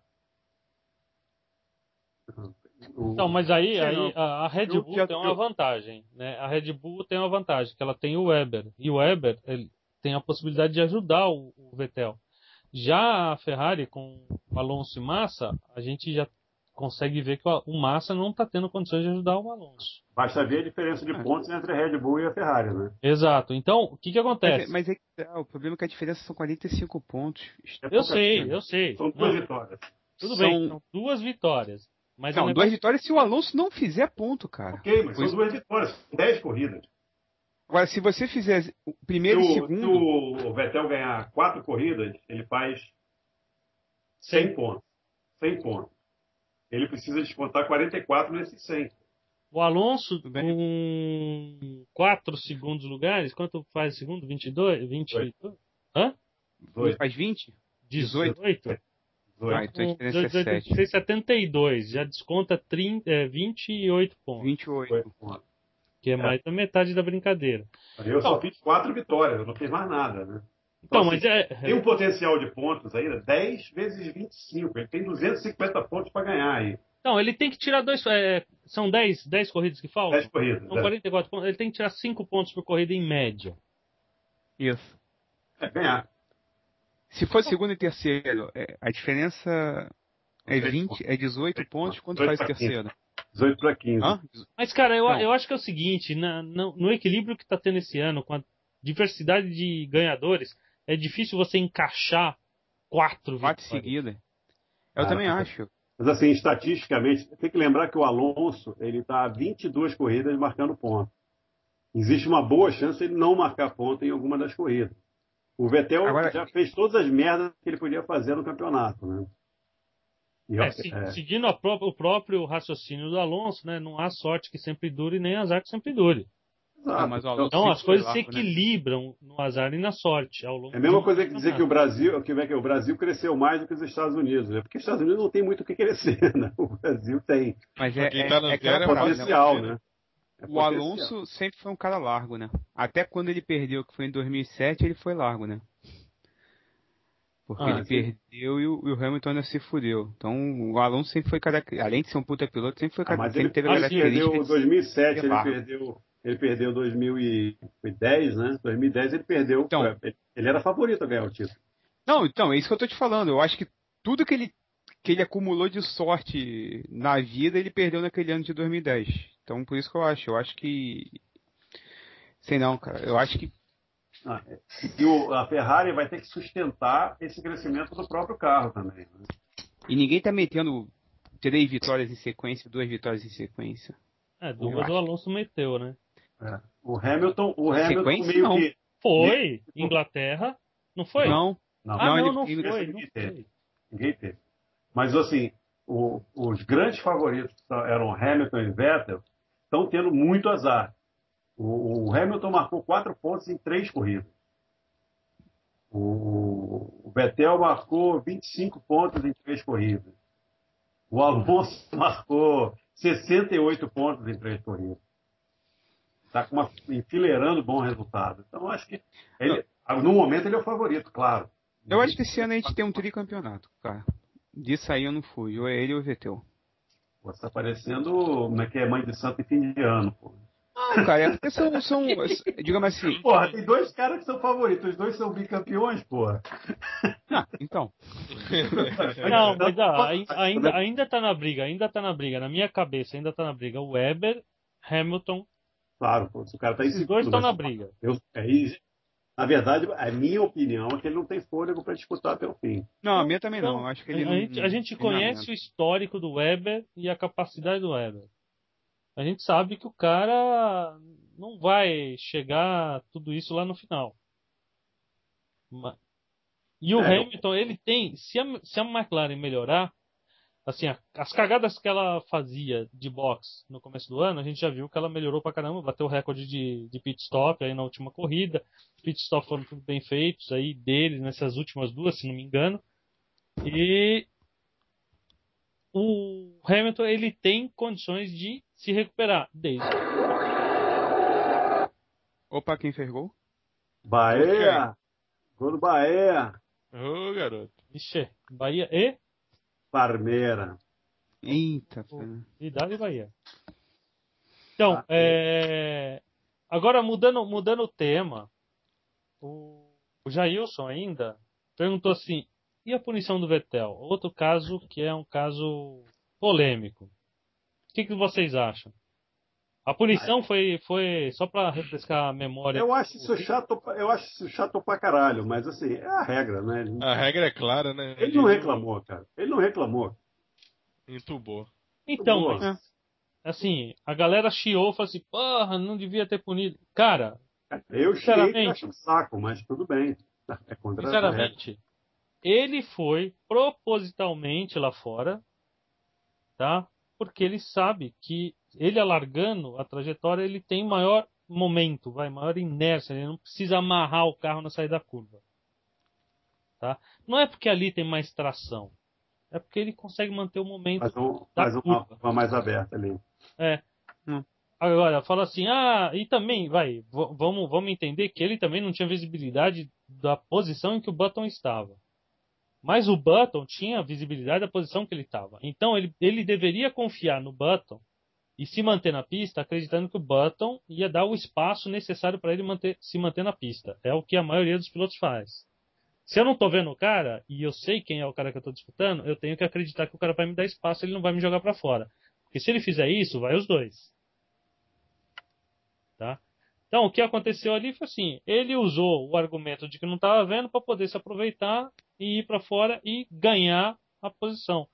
Então, mas aí, aí a, a Red Bull tem uma vantagem, né? A Red Bull tem uma vantagem, que ela tem o Weber. E o Weber, ele tem a possibilidade de ajudar o, o Vettel. Já a Ferrari, com o Alonso e Massa, a gente já consegue ver que o, Massa não está tendo condições de ajudar o Alonso. Basta ver a diferença de pontos entre a Red Bull e a Ferrari, né? Exato. Então, o que que Mas, acontece? é- mas é que tá, o problema é que a diferença são 45 pontos. É Eu sei, coisa. eu sei. São duas Não, vitórias. tudo São- bem, são duas vitórias. Mas Não, duas vitórias se o Alonso não fizer ponto, cara. Ok, mas Pois- são duas vitórias, dez corridas. Agora, se você fizer o primeiro se, e o, segundo. se o Vettel ganhar quatro corridas, ele faz 100 pontos. 100 pontos. Ele precisa descontar 44 nesses 100. O Alonso com 4 segundos lugares, quanto faz o segundo? 22? 22? Hã? Dois, Faz 20? 18? 18. Ah, então a diferença é 7. Fez 72, já desconta 30, é, 28 pontos, 28. 8 pontos. que é mais da metade da brincadeira. Eu só fiz quatro vitórias, eu não fiz mais nada, né? Então, assim, mas é. Tem um potencial de pontos ainda, 10 vezes 25. Ele tem 250 pontos para ganhar aí. Não, ele tem que tirar dois. é, são 10, 10 corridas que faltam? 10 corridas. São é. 44 pontos. Ele tem que tirar 5 pontos por corrida em média. Isso. É, ganhar. Se for segundo e terceiro, é, a diferença é 20, é 18 pontos. Quanto faz terceiro? 18 para 15. Hã? Mas, cara, eu, Não. eu acho que é o seguinte: na- no, no equilíbrio que está tendo esse ano, com a diversidade de ganhadores, é difícil você encaixar quatro Quatro vitórias. seguidas. Eu Ah, também tá. acho. Mas assim, estatisticamente, tem que lembrar que o Alonso, ele está a 22 corridas marcando ponto. Existe uma boa chance de ele não marcar ponto em alguma das corridas. O Vettel Agora- já fez todas as merdas que ele podia fazer no campeonato, né? E, É, se- é, Seguindo a pró- o próprio raciocínio do Alonso, né? Não há sorte que sempre dure, nem azar que sempre dure. Ah, Então as coisas se né? equilibram no azar e na sorte ao longo É a mesma coisa que dizer que o. Brasil, que, é que o Brasil cresceu mais do que os Estados Unidos, né? Porque os Estados Unidos não tem muito o que crescer, né? O Brasil tem. Mas é, é, tá é é né? potencial, né? O. Alonso sempre foi um cara largo, né? Até quando ele perdeu, que foi em 2007, ele foi largo, né? Porque Ah, ele sim. perdeu e o, e o Hamilton ainda se fudeu. Então o Alonso sempre foi cara, além de ser um puta piloto, sempre foi Ah, cara, mas sempre ele, teve perdeu de 2007, ser ele largo. perdeu, ele perdeu 2010, né? 2010 ele perdeu. Então- ele, ele era favorito a ganhar o título. Não, então, é isso que eu tô te falando. Eu acho que tudo que ele, que ele acumulou de sorte na vida, ele perdeu naquele ano de 2010. Então, por isso que eu acho. Eu acho que. Sei não, cara. Eu acho que. Ah, é. e o- a Ferrari vai ter que sustentar esse crescimento do próprio carro também. né? E ninguém tá metendo três vitórias em sequência, duas vitórias em sequência. É, duas o Alonso meteu, né? É. O Hamilton, o Hamilton Sequência, meio não. que. Foi, Inglaterra, não foi? Não, Não, Ah, Não, não, ele- não ele- foi, ele- não foi. ninguém teve. Mas assim, o- os grandes favoritos eram Hamilton e Vettel estão tendo muito azar. O, Hamilton marcou quatro pontos em três corridas. O, o Vettel marcou 25 pontos em três corridas. O Alonso marcou 68 pontos em três corridas. Está enfileirando bom resultado. Então, acho que ele, no momento ele é o favorito, claro. eu acho que esse ano a gente tem um tricampeonato, cara. Disso aí eu não fui. Ou é ele ou o Vettel. Pô, Você tá parecendo como é que é mãe de santo em fim de ano, pô. Não, cara, é porque são, são digamos assim. Porra, tem dois caras que são favoritos, os dois são bicampeões, porra. Ah, então. Não, mas ah, ai- ainda, ainda tá na briga, ainda tá na briga. Na minha cabeça, ainda tá na briga. O Weber, Hamilton, Claro, pô, o cara tá em segundo, dois estão na briga. Eu, é, e, na verdade, a minha opinião é que ele não tem fôlego para disputar pelo fim. Não, a minha também não. Então, Eu acho que a, ele não. gente, a gente não conhece o histórico do Weber e a capacidade do Weber. A gente sabe que o cara não vai chegar tudo isso lá no final. E o É, eu- Hamilton, ele tem, se a, se a McLaren melhorar, assim, as cagadas que ela fazia de box no começo do ano, a gente já viu que ela melhorou pra caramba, bateu o recorde de, de pit stop aí na última corrida. Os pit stop foram tudo bem feitos aí deles nessas últimas duas, se não me engano. E o Hamilton ele tem condições de se recuperar desde Opa, quem fez gol? Bahia! Gol do Bahia! Ô, garoto. Ixi, Bahia e Parmeira. Eita, pera. Vidal e Bahia. Então, Ah, é... agora mudando, mudando o tema, o, o Jailson ainda perguntou assim: e a punição do Vettel? Outro caso que é um caso polêmico. O que, que vocês acham? A punição foi, foi só para refrescar a memória. Eu acho isso chato, eu acho isso chato pra caralho, mas assim, é a regra, né? Ele, A regra é clara, né? ele não reclamou, cara. Ele não reclamou. Entubou. Então, Boa. mas, assim, a galera chiou, falou assim: porra, não devia ter punido. Cara, Eu e acho um saco, mas tudo bem. É contra a regra. Sinceramente, ele foi propositalmente lá fora, tá? Porque ele sabe que ele alargando a trajetória, ele tem maior momento, vai, maior inércia, ele não precisa amarrar o carro na saída da curva. Tá? Não é porque ali tem mais tração, é porque ele consegue manter o momento Mas, um, da mas uma, curva. uma mais aberta ali. É. Hum. Agora, fala assim, ah, e também, vai, vamos, vamos entender que ele também não tinha visibilidade da posição em que o Button estava. Mas o Button tinha visibilidade da posição que ele estava. Então ele, ele deveria confiar no Button e se manter na pista, acreditando que o Button ia dar o espaço necessário para ele manter, se manter na pista. É o que a maioria dos pilotos faz. Se eu não tô vendo o cara, e eu sei quem é o cara que eu tô disputando, eu tenho que acreditar que o cara vai me dar espaço, ele não vai me jogar para fora. Porque se ele fizer isso, vai os dois. Tá? Então, o que aconteceu ali foi assim: ele usou o argumento de que não estava vendo para poder se aproveitar e ir para fora e ganhar a posição.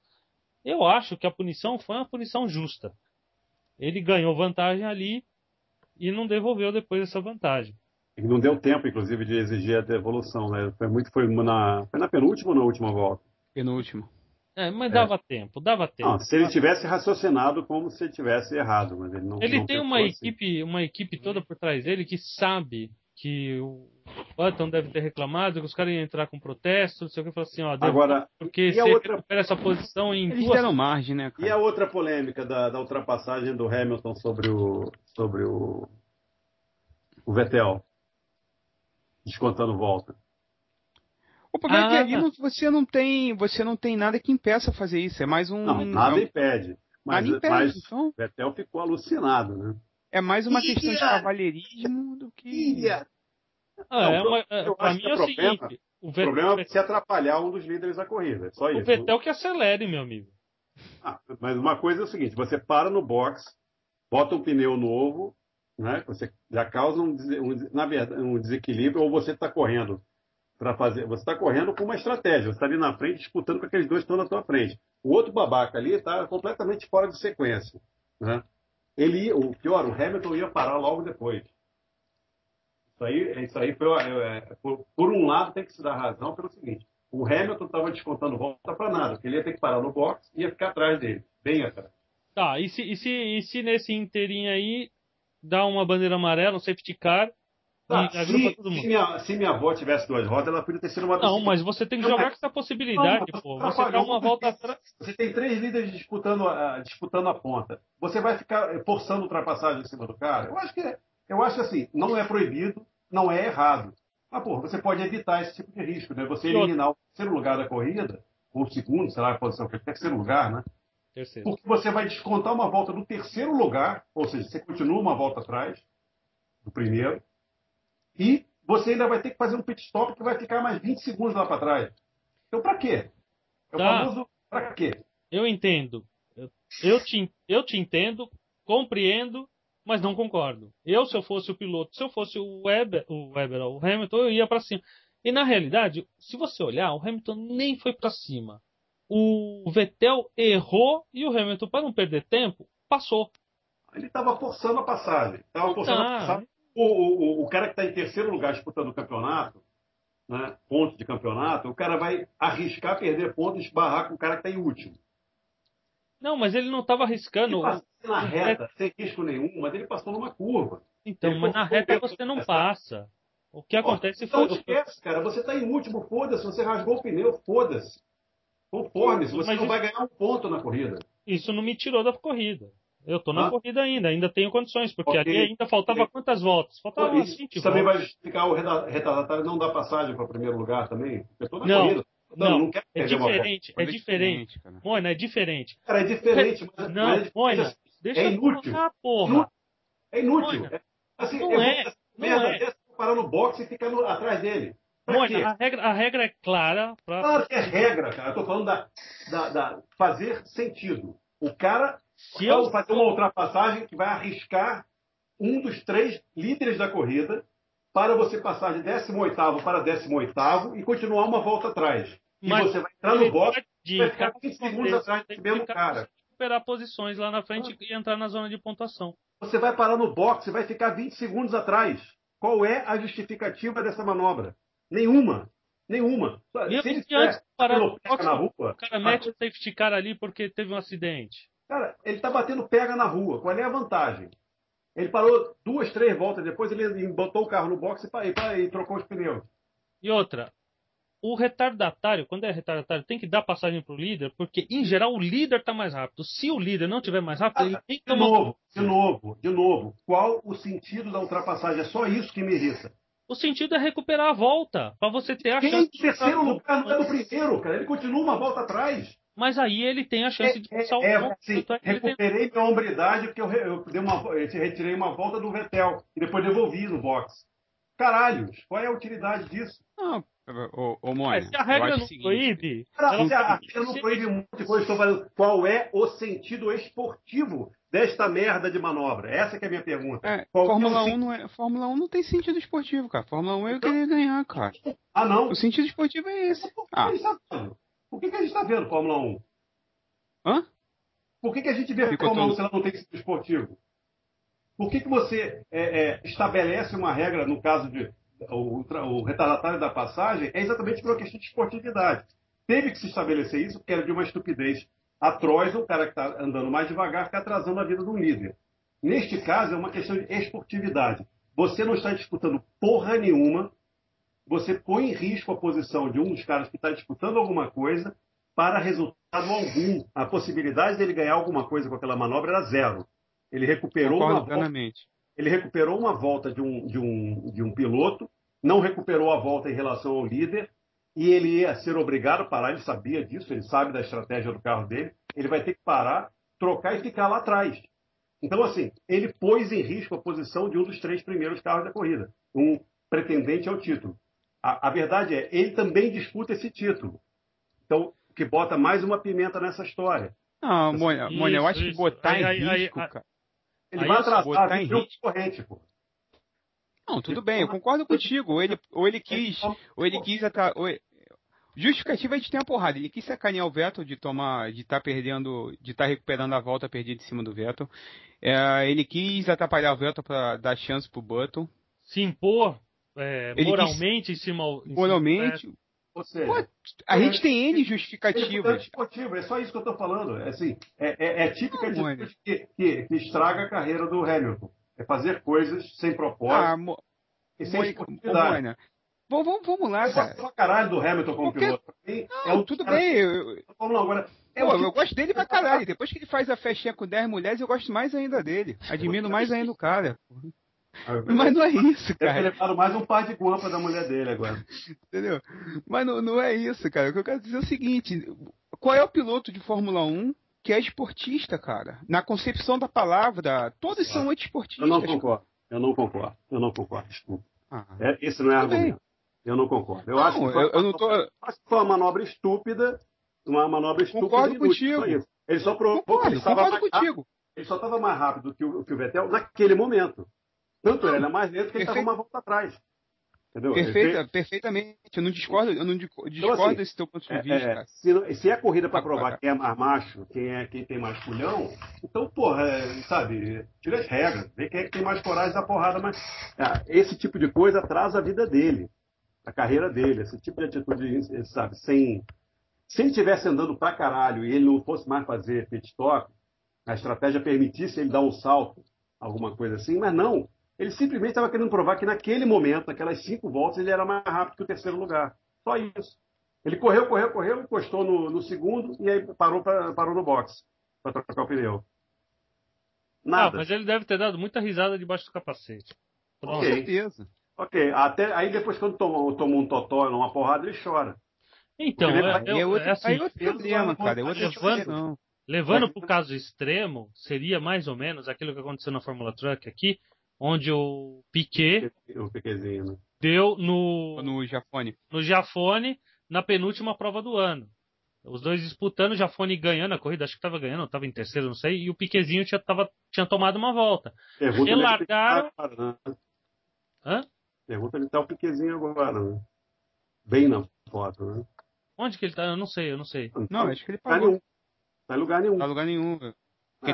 Eu acho que a punição foi uma punição justa. Ele ganhou vantagem ali e não devolveu depois essa vantagem. E não deu tempo, inclusive, de exigir a devolução, né? Foi muito, foi na, foi na penúltima ou na última volta? Penúltimo. É, mas dava tempo, dava tempo. Não, se ele tivesse raciocinado como se ele tivesse errado, mas ele não Ele não tem uma assim. equipe, uma equipe toda por trás dele que sabe que o Button deve ter reclamado, que os caras iam entrar com protesto, não sei o que, falou assim, ó, Agora, porque e você outra- recupera essa posição em Eles duas deram margem, né, E a cara? outra polêmica da, da ultrapassagem do Hamilton sobre o sobre o, o Vettel, descontando volta. O problema é que Ah. ali não- você não tem, você não tem nada que impeça fazer isso. É mais um. Não, nada é, um- impede. Mas, nada impede. mas Então, o Vettel ficou alucinado, né? é mais uma Ia. questão de cavalheirismo do que. Ah, Não, é uma, é, mim que é o o problema- seguinte, o O problema é se atrapalhar um dos líderes da corrida. É só o isso. Vettel que acelere, meu amigo. Ah, mas uma coisa é o seguinte: você para no box, bota um pneu novo, né? Você já causa um, um- um desequilíbrio, ou você está correndo para fazer. Você está correndo com uma estratégia. Você está ali na frente disputando com aqueles dois que estão na tua frente. O outro babaca ali está completamente fora de sequência. Né? Ele o pior, o Hamilton ia parar logo depois. Isso aí, isso aí foi, é, é, por, por um lado, tem que se dar razão pelo seguinte: o Hamilton estava descontando volta para nada, porque ele ia ter que parar no box e ia ficar atrás dele, bem atrás. Tá, e se, e se, e se nesse inteirinho aí dá uma bandeira amarela, um safety car Tá, e se, todo se minha, se minha avó tivesse duas rodas, ela podia ter sido uma Não, mas você tem que jogar com essa possibilidade, Não, pô. Você dá uma volta atrás. Você tem três líderes disputando a, disputando a ponta. Você vai ficar forçando ultrapassagem em cima do cara? Eu acho que é- eu acho assim, não é proibido, não é errado. Mas, pô, você pode evitar esse tipo de risco, né? Você eliminar o terceiro lugar da corrida, ou o segundo, sei lá a posição, que é terceiro lugar, né? Terceiro. Porque você vai descontar uma volta do terceiro lugar, ou seja, você continua uma volta atrás do primeiro, e você ainda vai ter que fazer um pit stop que vai ficar mais 20 segundos lá para trás. Então, para quê? É o Tá. famoso para quê? Eu entendo. Eu, te, eu te entendo, compreendo, mas não concordo. Eu, se eu fosse o piloto, se eu fosse o Weber, o, Weber, o Hamilton, eu ia para cima. E na realidade, se você olhar, o Hamilton nem foi para cima. O Vettel errou e o Hamilton, para não perder tempo, passou. Ele estava forçando a passagem. Estava forçando Tá. a passagem. O, o, o, cara que está em terceiro lugar disputando o campeonato, né, pontos de campeonato, o cara vai arriscar perder pontos e esbarrar com o cara que está em último. Não, mas ele não estava arriscando. Ele passou na reta, sem risco nenhum, mas ele passou numa curva. Então, Ele mas na foi- reta foi- você não passa. O que acontece então foi. esquece, cara. Você está em último, foda-se. Você rasgou o pneu, foda-se. Conforme-se. Você Mas não isso- vai ganhar um ponto na corrida. Isso não me tirou da corrida. Eu tô na Ah. corrida ainda, ainda tenho condições, porque Ok. ali ainda faltava Ok. quantas voltas? Faltava Isso 20 também voltas. vai justificar o retardatário não dar passagem para o primeiro lugar também. Eu estou na Não. corrida. Não, não quero é diferente, é diferente. cara. Moina, é diferente. Cara, é diferente. Mas, Não, mas é Moina, diferente. deixa é eu inútil. colocar, porra. É inútil. Moina, É- assim, não é, não merda é. dessa, vou parar no boxe e ficar no- atrás dele. Pra? Moina, a regra, a regra é clara pra. Claro que é regra, cara. Eu tô falando da, da, da fazer sentido. O cara Se vai eu, fazer uma ultrapassagem que vai arriscar um dos três líderes da corrida para você passar de 18º para 18º e continuar uma volta atrás. E Mas você vai entrar no box vai ficar 20 segundos atrás que desse mesmo cara. recuperar posições lá na frente e entrar na zona de pontuação. Você vai parar no box e vai ficar 20 segundos atrás. Qual é a justificativa dessa manobra? Nenhuma. Nenhuma. E Se ele se antes de parar no box, na rua, O cara mete o safety car ali porque teve um acidente. cara, ele está batendo pega na rua. Qual é a vantagem? Ele parou duas, três voltas depois, ele botou o carro no box e, e e trocou os pneus. E outra, o retardatário, quando é retardatário, tem que dar passagem pro líder, porque em geral o líder tá mais rápido. Se o líder não tiver mais rápido, ele tem que De novo, de novo, de novo. Qual o sentido da ultrapassagem? É só isso que me irrita. O sentido é recuperar a volta, pra você ter a Quem chance. em terceiro lugar não é do primeiro, cara. Ele continua uma volta atrás. Mas aí ele tem a chance de É, passar o é, ponto. assim, Tanto é ele tem- recuperei minha hombridade porque eu, eu dei uma, eu retirei uma volta do Vettel e depois devolvi no box. Caralhos, qual é a utilidade disso? Não, ô, ô É, Mônia, se a eu regra não proíbe, Cara, ela- se a regra não proíbe de coisa, estou falando qual é o sentido esportivo desta merda de manobra? Essa que é a minha pergunta. É, é Fórmula o 1 não é, Fórmula 1 não tem sentido esportivo, cara. Fórmula 1 é eu querer ganhar, cara. Ah, não? O sentido esportivo é esse. Por que, Ah, a gente tá vendo? Por que, que a gente está vendo Fórmula 1? hã? Por que, que a gente vê Ficou Fórmula 1 todo- se ela não tem sentido esportivo? Por que, que você é, é, estabelece uma regra, no caso de o, o retardatário da passagem, é exatamente por uma questão de esportividade. Teve que se estabelecer isso porque era de uma estupidez atroz o cara que está andando mais devagar ficar atrasando a vida de um líder. Neste caso, é uma questão de esportividade. Você não está disputando porra nenhuma, você põe em risco a posição de um dos caras que está disputando alguma coisa para resultado algum. A possibilidade dele ganhar alguma coisa com aquela manobra era zero. Ele recuperou uma Concordo volta plenamente. Ele recuperou uma volta de um, de, um, de um piloto, não recuperou a volta em relação ao líder, e ele ia ser obrigado a parar, ele sabia disso, ele sabe da estratégia do carro dele, ele vai ter que parar, trocar e ficar lá atrás. Então, assim, ele pôs em risco a posição de um dos três primeiros carros da corrida, um pretendente ao título. A, a verdade é, ele também disputa esse título. Então, o que bota mais uma pimenta nessa história. Não, Mônia, Isso, Mônia, eu acho que isso. botar Aí, em aí, aí, risco, aí- cara. Ele Aí vai atrasar a risco. corrente, pô. Não, tudo bem, eu concordo contigo. Ou ele, ou ele quis, ou ele quis atra... ou ele- Justificativa a gente tem a porrada. Ele quis sacanear o Vettel de tomar, de estar perdendo, de estar recuperando a volta perdida em cima do Vettel. É, ele quis atrapalhar o Vettel para dar chance pro Button. se impor é, moralmente em cima. em cima- Moralmente, Ou seja, Pô, a gente tem N é justificativas. esportivo, é só isso que eu estou falando. É, assim, é, é, é típica Não, de que, que, que estraga a carreira do Hamilton. É fazer coisas sem Ah, propósito Mo- e sem Mônica. Mônia, Vamos, vamos, lá, Eu cara. pra caralho do Hamilton como Porque- piloto. Mim, Não, é um tudo cara bem. Eu, que- Vamos lá, agora. É pô, o eu gosto dele pra caralho. Depois que ele faz a festinha com 10 mulheres, eu gosto mais ainda dele. Admiro mais ainda o cara. Mas não é isso, Deve ter cara. levado mais um par de guampa da mulher dele agora. Entendeu? Mas não, não é isso, cara. O que eu quero dizer é o seguinte: qual é o piloto de Fórmula 1 que é esportista, cara? Na concepção da palavra, todos são Eu não esportistas. concordo. Eu não concordo. Eu não concordo. Desculpa. Ah, É, esse não é argumento. Eu não concordo. Eu não, acho que foi eu, eu não tô. acho que foi uma manobra estúpida, uma manobra estúpida. Concordo contigo. isso. Ele só provou que ele Concordo, estava concordo mais rápido, ele só estava mais rápido que o, que o Vettel naquele momento. Tanto ele era mais lento que ele estava Perfeito. uma volta atrás. Entendeu? Ele Perfeita, fez- perfeitamente. Eu não discordo, eu não disco- discordo assim, desse teu ponto de é, vista, é, se, se é corrida para provar quem é mais macho, quem é quem tem mais culhão, então, porra, é, sabe, tira as regras, vê quem é que tem mais coragem da porrada, mas ah, esse tipo de coisa atrasa a vida dele, a carreira dele, esse tipo de atitude, sabe, sem. Se ele estivesse andando pra caralho e ele não fosse mais fazer pit stop, a estratégia permitisse ele dar um salto, alguma coisa assim, mas não. Ele simplesmente estava querendo provar que naquele momento, naquelas cinco voltas, ele era mais rápido que o terceiro lugar. Só isso. Ele correu, correu, correu, encostou no, no segundo e aí parou, pra, parou no box para trocar o pneu. Ah, Nada. mas ele deve ter dado muita risada debaixo do capacete. Com Pronto. Ok. certeza. Ok, até aí depois quando tomou, tomou um totó numa porrada, ele chora. Então, é, eu- é outro, é assim, aí é outro problema, cara. É outra levando- levando para o caso extremo, seria mais ou menos aquilo que aconteceu na Fórmula Truck aqui, onde o Piquet O Piquezinho, né? deu no, No Jafone. no Jafone na penúltima prova do ano. Os dois disputando, o Jafone ganhando a corrida, acho que estava ganhando, estava em terceiro, não sei, e o Piquezinho tinha, tava, tinha tomado uma volta. Pergunta é Relargaram- tá né? Hã? Pergunta onde tá o Piquezinho agora, né? Bem na foto, né? Onde que ele tá? Eu não sei, eu não sei. Não, acho que ele pagou. nenhum. Tá em lugar nenhum. Não tá lugar nenhum. Quem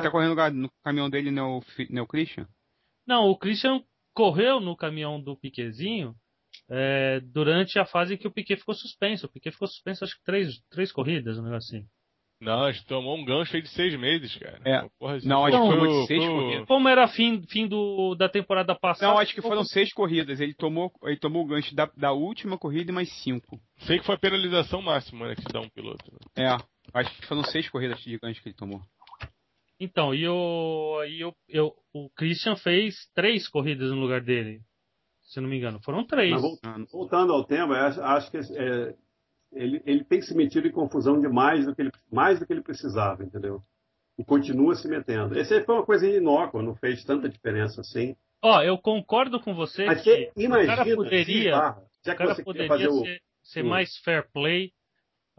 Ah. tá correndo lugar no caminhão dele não é o, Fi- não é o Christian? Não, o Christian correu no caminhão do Piquezinho é, durante a fase que o Piquet ficou suspenso. O Piquet ficou suspenso acho que três, três corridas, um negócio assim. Não, a gente tomou um gancho aí de seis meses, cara. É. Porra assim. Não, acho que foi de seis pro- corridas. Como era fim, fim do, da temporada passada. Não, acho que foram seis corridas. Ele tomou, ele tomou o gancho da, da última corrida e mais cinco. Sei que foi a penalização máxima, né, que se dá um piloto. né? É, acho que foram seis corridas de gancho que ele tomou. Então, e, o, e o, eu, o Christian fez três corridas no lugar dele. Se não me engano. Foram três. Mas Ah, voltando ao tema, acho, que é, ele, ele tem se metido em confusão demais do que ele, mais do que ele precisava, entendeu? E continua se metendo. Esse aí foi uma coisa inócua, não fez tanta diferença assim. Ó, eu concordo com você Mas que você imagina, o cara poderia, Barra, já o que cara poderia fazer o. ser, ser mais fair play.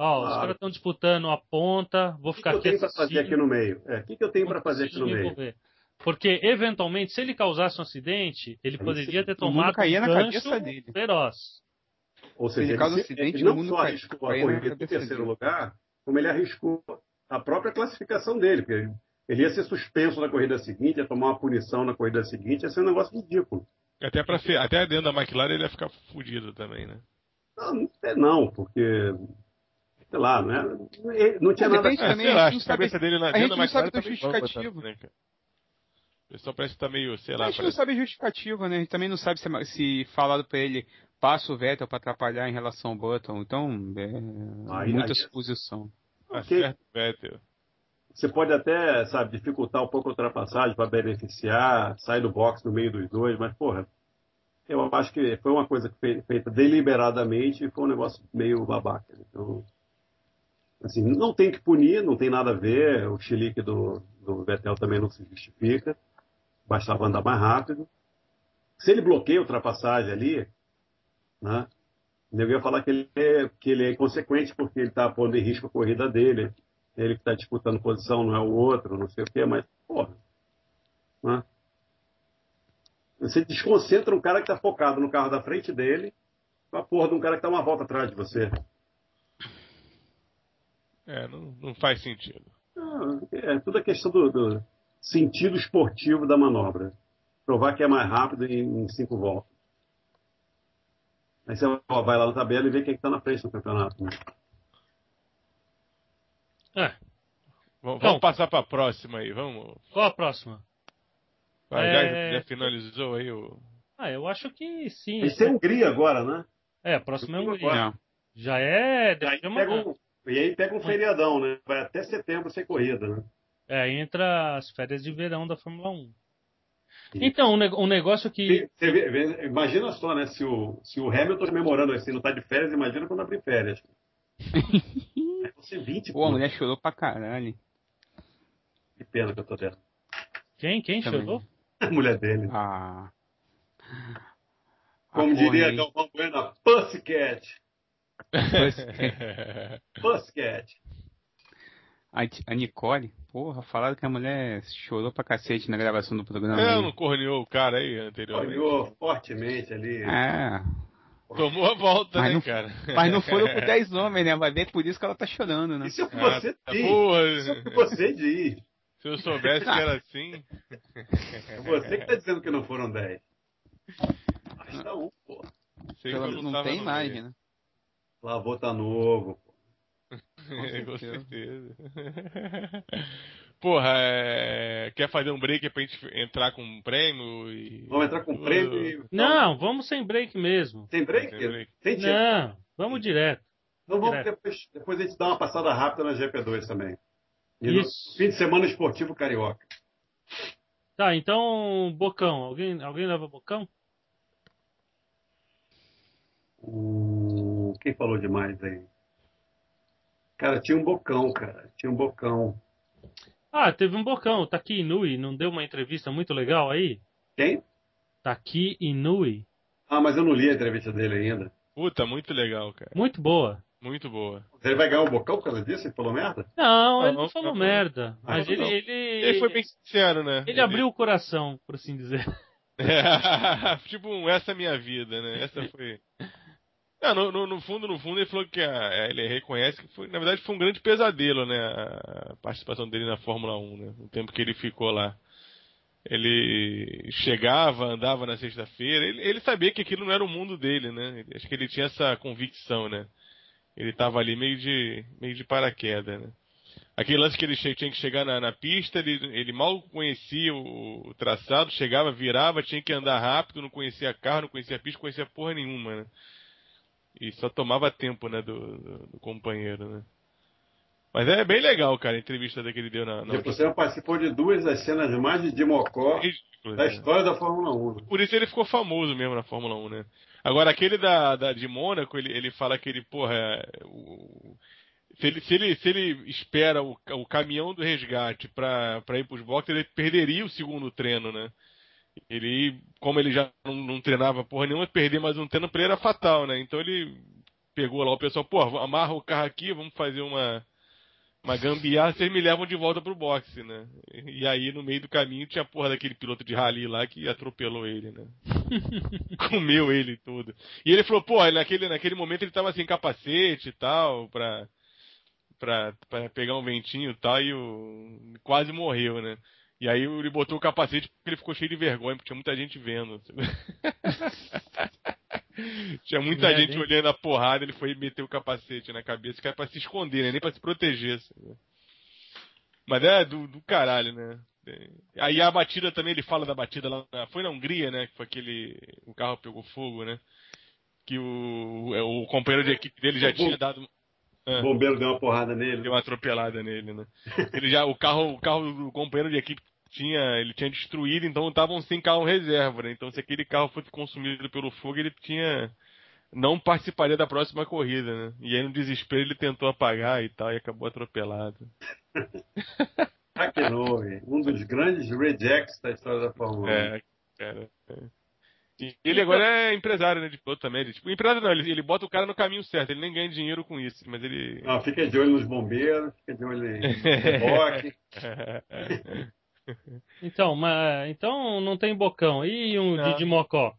Ó, os Claro. caras estão disputando a ponta, vou O que, que ficar eu aqui tenho para fazer aqui no meio? É, o que, que eu tenho para fazer aqui no me meio? Porque, eventualmente, se ele causasse um acidente, ele Aí poderia ter tomado caía um na cabeça dele. feroz. Ou Se seja, ele ele, causa um se- acidente, ele não só cai- arriscou a corrida em cabeça terceiro dele. lugar, como ele arriscou a própria classificação dele. Porque ele, ele ia ser suspenso na corrida seguinte, ia tomar uma punição na corrida seguinte, ia ser um negócio ridículo. Até, pra, até dentro da McLaren ele ia ficar fudido também, né? Não, não é não, porque, sei lá, né? não tinha nada... depende É, também, a gente não que a cabeça sabe- dele na, a gente não sabe do justificativo. né? O pessoal parece que tá meio, sei A lá, gente não parece... sabe a justificativa, né? A gente também não sabe se, se falado pra ele passa o Vettel pra atrapalhar em relação ao Button. Então, é Aí- muita aí- suposição. acerta o Vettel. Você pode até, sabe, dificultar um pouco a ultrapassagem para beneficiar, sair do box no meio dos dois, mas, porra, eu acho que foi uma coisa que foi feita deliberadamente e foi um negócio meio babaca. Então, assim, não tem que punir, não tem nada a ver, o chilique do, do Vettel também não se justifica, bastava andar mais rápido. Se ele bloqueia a ultrapassagem ali, né, nego ia falar que ele, é, que ele é inconsequente porque ele está pondo em risco a corrida dele ele que está disputando posição, não é o outro, não sei o quê, mas, porra. Né? Você desconcentra um cara que está focado no carro da frente dele com a porra de um cara que está uma volta atrás de você. É, não, não faz sentido. Ah, É tudo a questão do, do sentido esportivo da manobra. Provar que é mais rápido em, em cinco voltas. Aí você ó, vai lá na tabela e vê quem está na frente no campeonato. Né? É. Vamos, vamos passar pra próxima aí, vamos. Qual a próxima? Vai, É. já, já finalizou aí o. Ah, eu acho que sim. Eles têm Hungria agora, né? É, a próxima é Hungria. Já é. A uma- pega um, e aí pega um feriadão, né? Vai até setembro sem corrida, né? É, entra as férias de verão da Fórmula 1. Então, um, neg- um negócio que. Você vê- vê- imagina só, né? Se o, se o Hamilton comemorando assim, não tá de férias, imagina quando abrir férias. É você 20 Pô, a mulher chorou pra caralho. Que pena que eu tô tendo. Quem? Quem Também. chorou? A mulher dele. Ah. Como diria. Galvão Bueno, Pussycat. Pussycat. A, a Nicole, porra, falaram que a mulher chorou pra cacete na gravação do programa. É, não corneou o cara aí anteriormente. Olhou fortemente ali. É, Tomou a volta, Mas né, não- cara? mas não foram por 10 homens, né? Vai ver por isso que ela tá chorando, né? Isso é o que Ah, você tá diz. porra. Isso é o que você diz. Se eu soubesse que era assim. É você que tá dizendo que não foram 10. Mas tá um, pô. sei que não tem meio. né? Lavou tá novo. pô. Com certeza. certeza. Porra, é... quer fazer um break pra gente entrar com um prêmio e. Vamos entrar com prêmio e. Não, vamos sem break mesmo. Tem break? Tem break. Tempo. Não, vamos direto. Então vamos Direto. depois, depois a gente dá uma passada rápida na GP2 também. E no Isso. fim de semana esportivo carioca. Tá, então, Bocão. Alguém, alguém leva Bocão? Hum, quem falou demais aí? Cara, tinha um bocão, cara. Tinha um bocão. Ah, teve um bocão. Taki Inui não deu uma entrevista muito legal aí? Quem? Taki Inui. Ah, mas eu não li a entrevista dele ainda. Puta, muito legal, cara. Muito boa. Muito boa. Ele vai ganhar um bocão por causa disso? Ele falou merda? Não, ele Não, não falou não. merda. Mas não. ele, ele. Ele foi bem sincero, né? Ele abriu o coração, por assim dizer. tipo, um, essa é a minha vida, né? Essa foi. Não, no, no- no fundo, no fundo, ele falou que a- ele reconhece que foi, na verdade, foi um grande pesadelo, né? A participação dele na Fórmula 1, né? O tempo que ele ficou lá. Ele chegava, andava na sexta-feira, ele, ele sabia que aquilo não era o mundo dele, né? Acho que ele tinha essa convicção, né? Ele tava ali meio de, meio de paraquedas, né? Aquele lance que ele tinha que chegar na, na pista, ele, ele mal conhecia o, o traçado, chegava, virava, tinha que andar rápido, não conhecia carro, não conhecia pista, conhecia porra nenhuma, né? E só tomava tempo, né, do, do- do companheiro, né? Mas é bem legal, cara, a entrevista que ele deu na. na Depois você participou de duas das cenas mais de Dimocó Ridículo, da né? história da Fórmula 1. né? Por isso ele ficou famoso mesmo na Fórmula 1, né? Agora, aquele da, da, de Mônaco, ele, ele fala que ele, porra, é, o- se, ele, se, ele, se ele espera o, o caminhão do resgate pra ir pros boxes, ele perderia o segundo treino, né? Ele, como ele já não, não treinava porra nenhuma, perder mais um treino pra ele era fatal, né? Então ele pegou lá o pessoal, pô, amarra o carro aqui, vamos fazer uma, uma gambiarra, vocês me levam de volta pro boxe, né? E aí, no meio do caminho, tinha a porra daquele piloto de rally lá que atropelou ele, né? Comeu ele tudo. E ele falou, pô, naquele, naquele momento ele tava sem capacete e tal, pra, pra, pra pegar um ventinho e tal, e o, quase morreu, né? E aí ele botou o capacete porque ele ficou cheio de vergonha, porque tinha muita gente vendo. tinha muita Merda, gente hein? olhando a porrada, ele foi meter o capacete na cabeça, que era pra se esconder, né? Nem pra se proteger. sabe? Mas é do, do caralho, né? Aí a batida também, ele fala da batida lá. na- Foi na Hungria, né? Que foi aquele. O carro pegou fogo, né? Que o, é, o companheiro de equipe dele já tinha dado. O bombeiro deu uma porrada nele. Deu uma atropelada nele, né? Ele já, o carro, o carro do companheiro de equipe tinha, ele tinha destruído, então estavam sem carro reserva, né? Então se aquele carro fosse consumido pelo fogo, ele tinha não participaria da próxima corrida, né? E aí no desespero ele tentou apagar e tal e acabou atropelado. Hackenove, um dos grandes rejects da história da Fórmula 1. É, cara. é. E ele agora é empresário, né? De piloto também. Ele, tipo, empresário não, ele, ele bota o cara no caminho certo, ele nem ganha dinheiro com isso, mas ele. Não, fica de olho nos bombeiros, fica de olho em reboque. Então, mas, então não tem bocão. E um Não. Didi Mocó?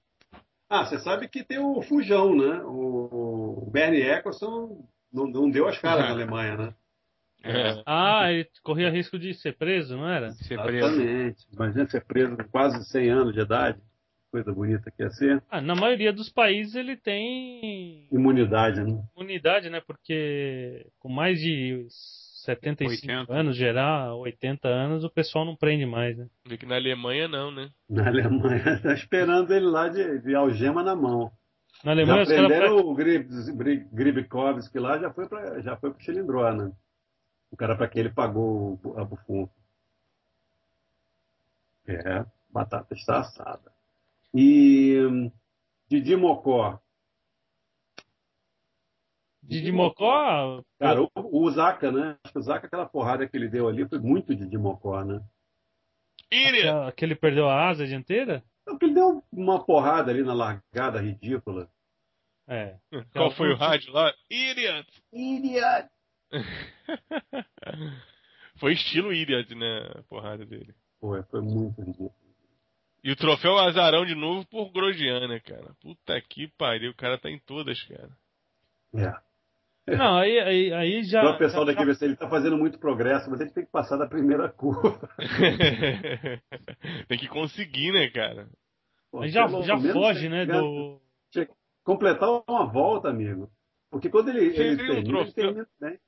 Ah, você sabe que tem o Fujão, né? O, o Bernie Eccleston não, não deu as caras na Alemanha, né? É. Ah, ele corria risco de ser preso, não era? Ser preso. Exatamente. Imagina ser preso com quase 100 anos de idade. Coisa bonita que ia ser. Ah, na maioria dos países ele tem Imunidade, né? imunidade, né? Porque com mais de 75 80. anos, geral, 80 anos, o pessoal não prende mais, né? Vê que na Alemanha não, né? Na Alemanha, tá esperando ele lá de, de algema na mão. Na Alemanha já os caras prenderam o Grib- Grib- Gribikovski lá, já foi para já foi pro Chilindró, né? O cara para que ele pagou o- a bufunfa. É, batata está assada. E hum, Didi Mocó. Didi Mocó, Cara, o, o Zaca, né? Acho que o Zaca, aquela porrada que ele deu ali foi muito Didi Mocó, né? Iria! aquela- que ele perdeu a asa dianteira? Então, que ele deu uma porrada ali na largada ridícula. É. Qual foi o rádio lá? Idiot! Idiot! Foi estilo Idiot, né? A porrada dele. Foi, foi muito ridículo. E o troféu azarão de novo por Grosjean, né, cara? Puta que pariu, o cara tá em todas, cara. É. Não, aí, aí, aí já. Então, o pessoal já- daqui vai ser, ele está fazendo muito progresso, mas ele tem que passar da primeira curva. Tem que conseguir, né, cara? Pô, aí já, já foge, né? que Do. Completar uma volta, amigo. Porque quando ele, Seria ele um termina, ele troféu. termina bem.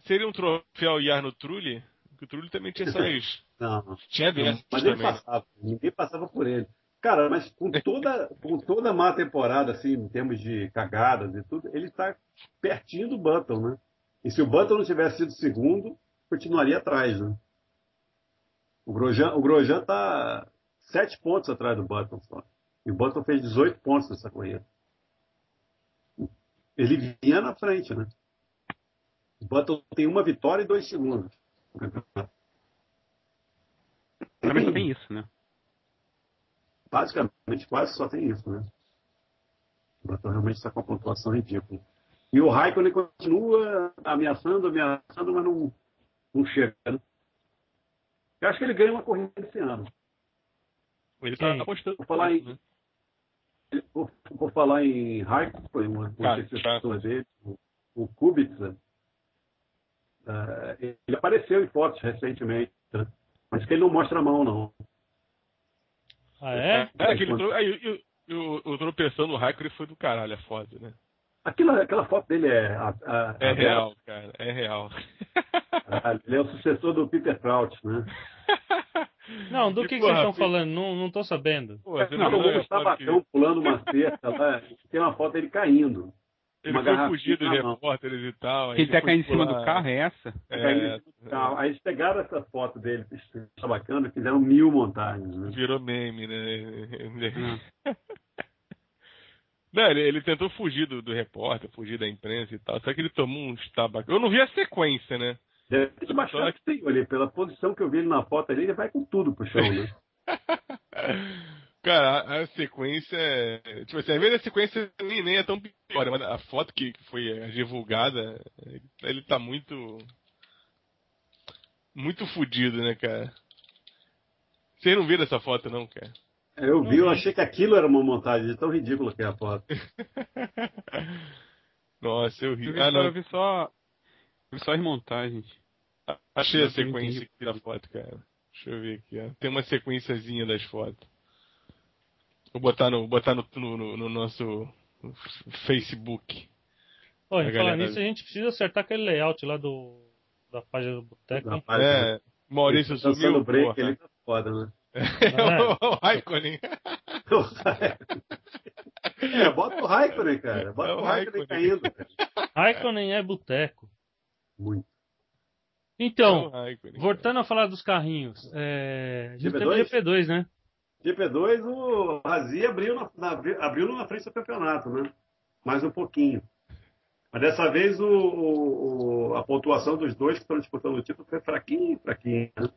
Seria um troféu Jarno Trulli? O Trulli também tinha essas. Não, Tinha dessas mas ele também. passava, ninguém passava por ele. Cara, mas com toda, com toda a má temporada, assim, em termos de cagadas e tudo, ele está pertinho do Button, né? E se o Button não tivesse sido segundo, continuaria atrás, né? O Grosjean, o Grosjean tá sete pontos atrás do Button só. E o Button fez 18 pontos nessa corrida. Ele vinha na frente, né? O Button tem uma vitória e dois segundos. Também só tem isso, né? Basicamente, quase só tem isso, né? O realmente está com uma pontuação ridícula. E o Raikkonen continua ameaçando, ameaçando, mas não, não chega. Né? Eu acho que ele ganha uma corrida esse ano. Ele tá apostando. Vou falar em, né? vou, vou, falar em Raikkonen, uma, uma ah, tá. dele, o, o Kubica. Uh, ele apareceu em fotos recentemente, né? mas que ele não mostra a mão, não. Ah, é? É, que ele trou... aí, eu, eu, eu, tropeçando no Raikkonen foi do caralho, é foda, né? Aquela, aquela foto dele é. A, a, é a real, cara, é real. ele é o sucessor do Peter Crouch, né? Não, do que, que vocês estão falando? Não, não tô sabendo. Pô, é, não, o Gustavo que... pulando uma cerca lá, tem uma foto dele caindo. Ele uma foi fugido de repórteres e tal. Ele tá caindo em cima do carro, é essa? Tá é, Aí eles pegaram essa foto dele, tá bacana, fizeram mil montagens. Né? Virou meme, né? Ah. Não, ele, ele, tentou fugir do, do, repórter, fugir da imprensa e tal, só que ele tomou um tabaco. Eu não vi a sequência, né? Deve ter baixado que... sim, olha, pela posição que eu vi ele na foto ali, ele vai com tudo pro chão, né? Cara, a, sequência. É, tipo assim, às vezes a sequência nem, nem é tão pior, mas a foto que, que foi divulgada, ele tá muito. Muito fudido, né, cara? Vocês não viram essa foto, não, cara? Eu vi, eu achei que aquilo era uma montagem, tão ridícula que é a foto. Nossa, eu ri. Eu vi, ah, não. Eu vi só. Eu vi só as montagens. Achei a sequência aqui da foto, cara. Deixa eu ver aqui, ó. Tem uma sequenciazinha das fotos. Vou botar no, botar no, no, no nosso Facebook. Pô, em falar nisso, a gente precisa acertar aquele layout lá do, da página do Boteco. É, Maurício subiu. Break, ele tá foda, né? É, o Raikkonen. é, bota o Raikkonen, cara. Bota é o, o Raikkonen caindo, cara. Raikkonen é boteco. Muito. Então, é voltando a falar dos carrinhos. É... A gente GP2? teve GP2, né? GP2, o Razi abriu na, abriu na frente do campeonato, né? Mais um pouquinho. Mas dessa vez o, o, a pontuação dos dois que estão disputando o título foi fraquinho, fraquinho. Né?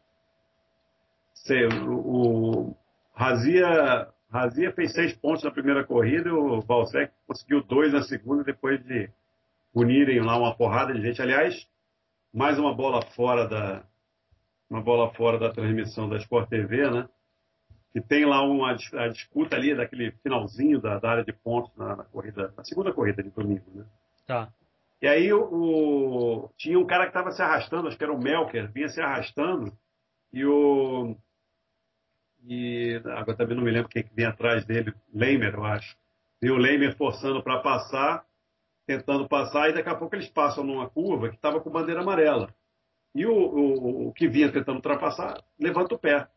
sei, o, o Razia, Razia fez seis pontos na primeira corrida, o Valsec conseguiu dois na segunda, depois de unirem lá uma porrada de gente. Aliás, mais uma bola fora da uma bola fora da transmissão da Sport TV, né? Que tem lá uma a disputa ali daquele finalzinho da, da área de pontos na, na, corrida, na segunda corrida de domingo, né? Tá. E aí o, o tinha um cara que estava se arrastando, acho que era o Melker, vinha se arrastando e o e agora também não me lembro quem que vem atrás dele, Leimer, eu acho. E o Leimer forçando para passar, tentando passar, e daqui a pouco eles passam numa curva que estava com bandeira amarela. E o, o, o, que vinha tentando ultrapassar levanta o pé.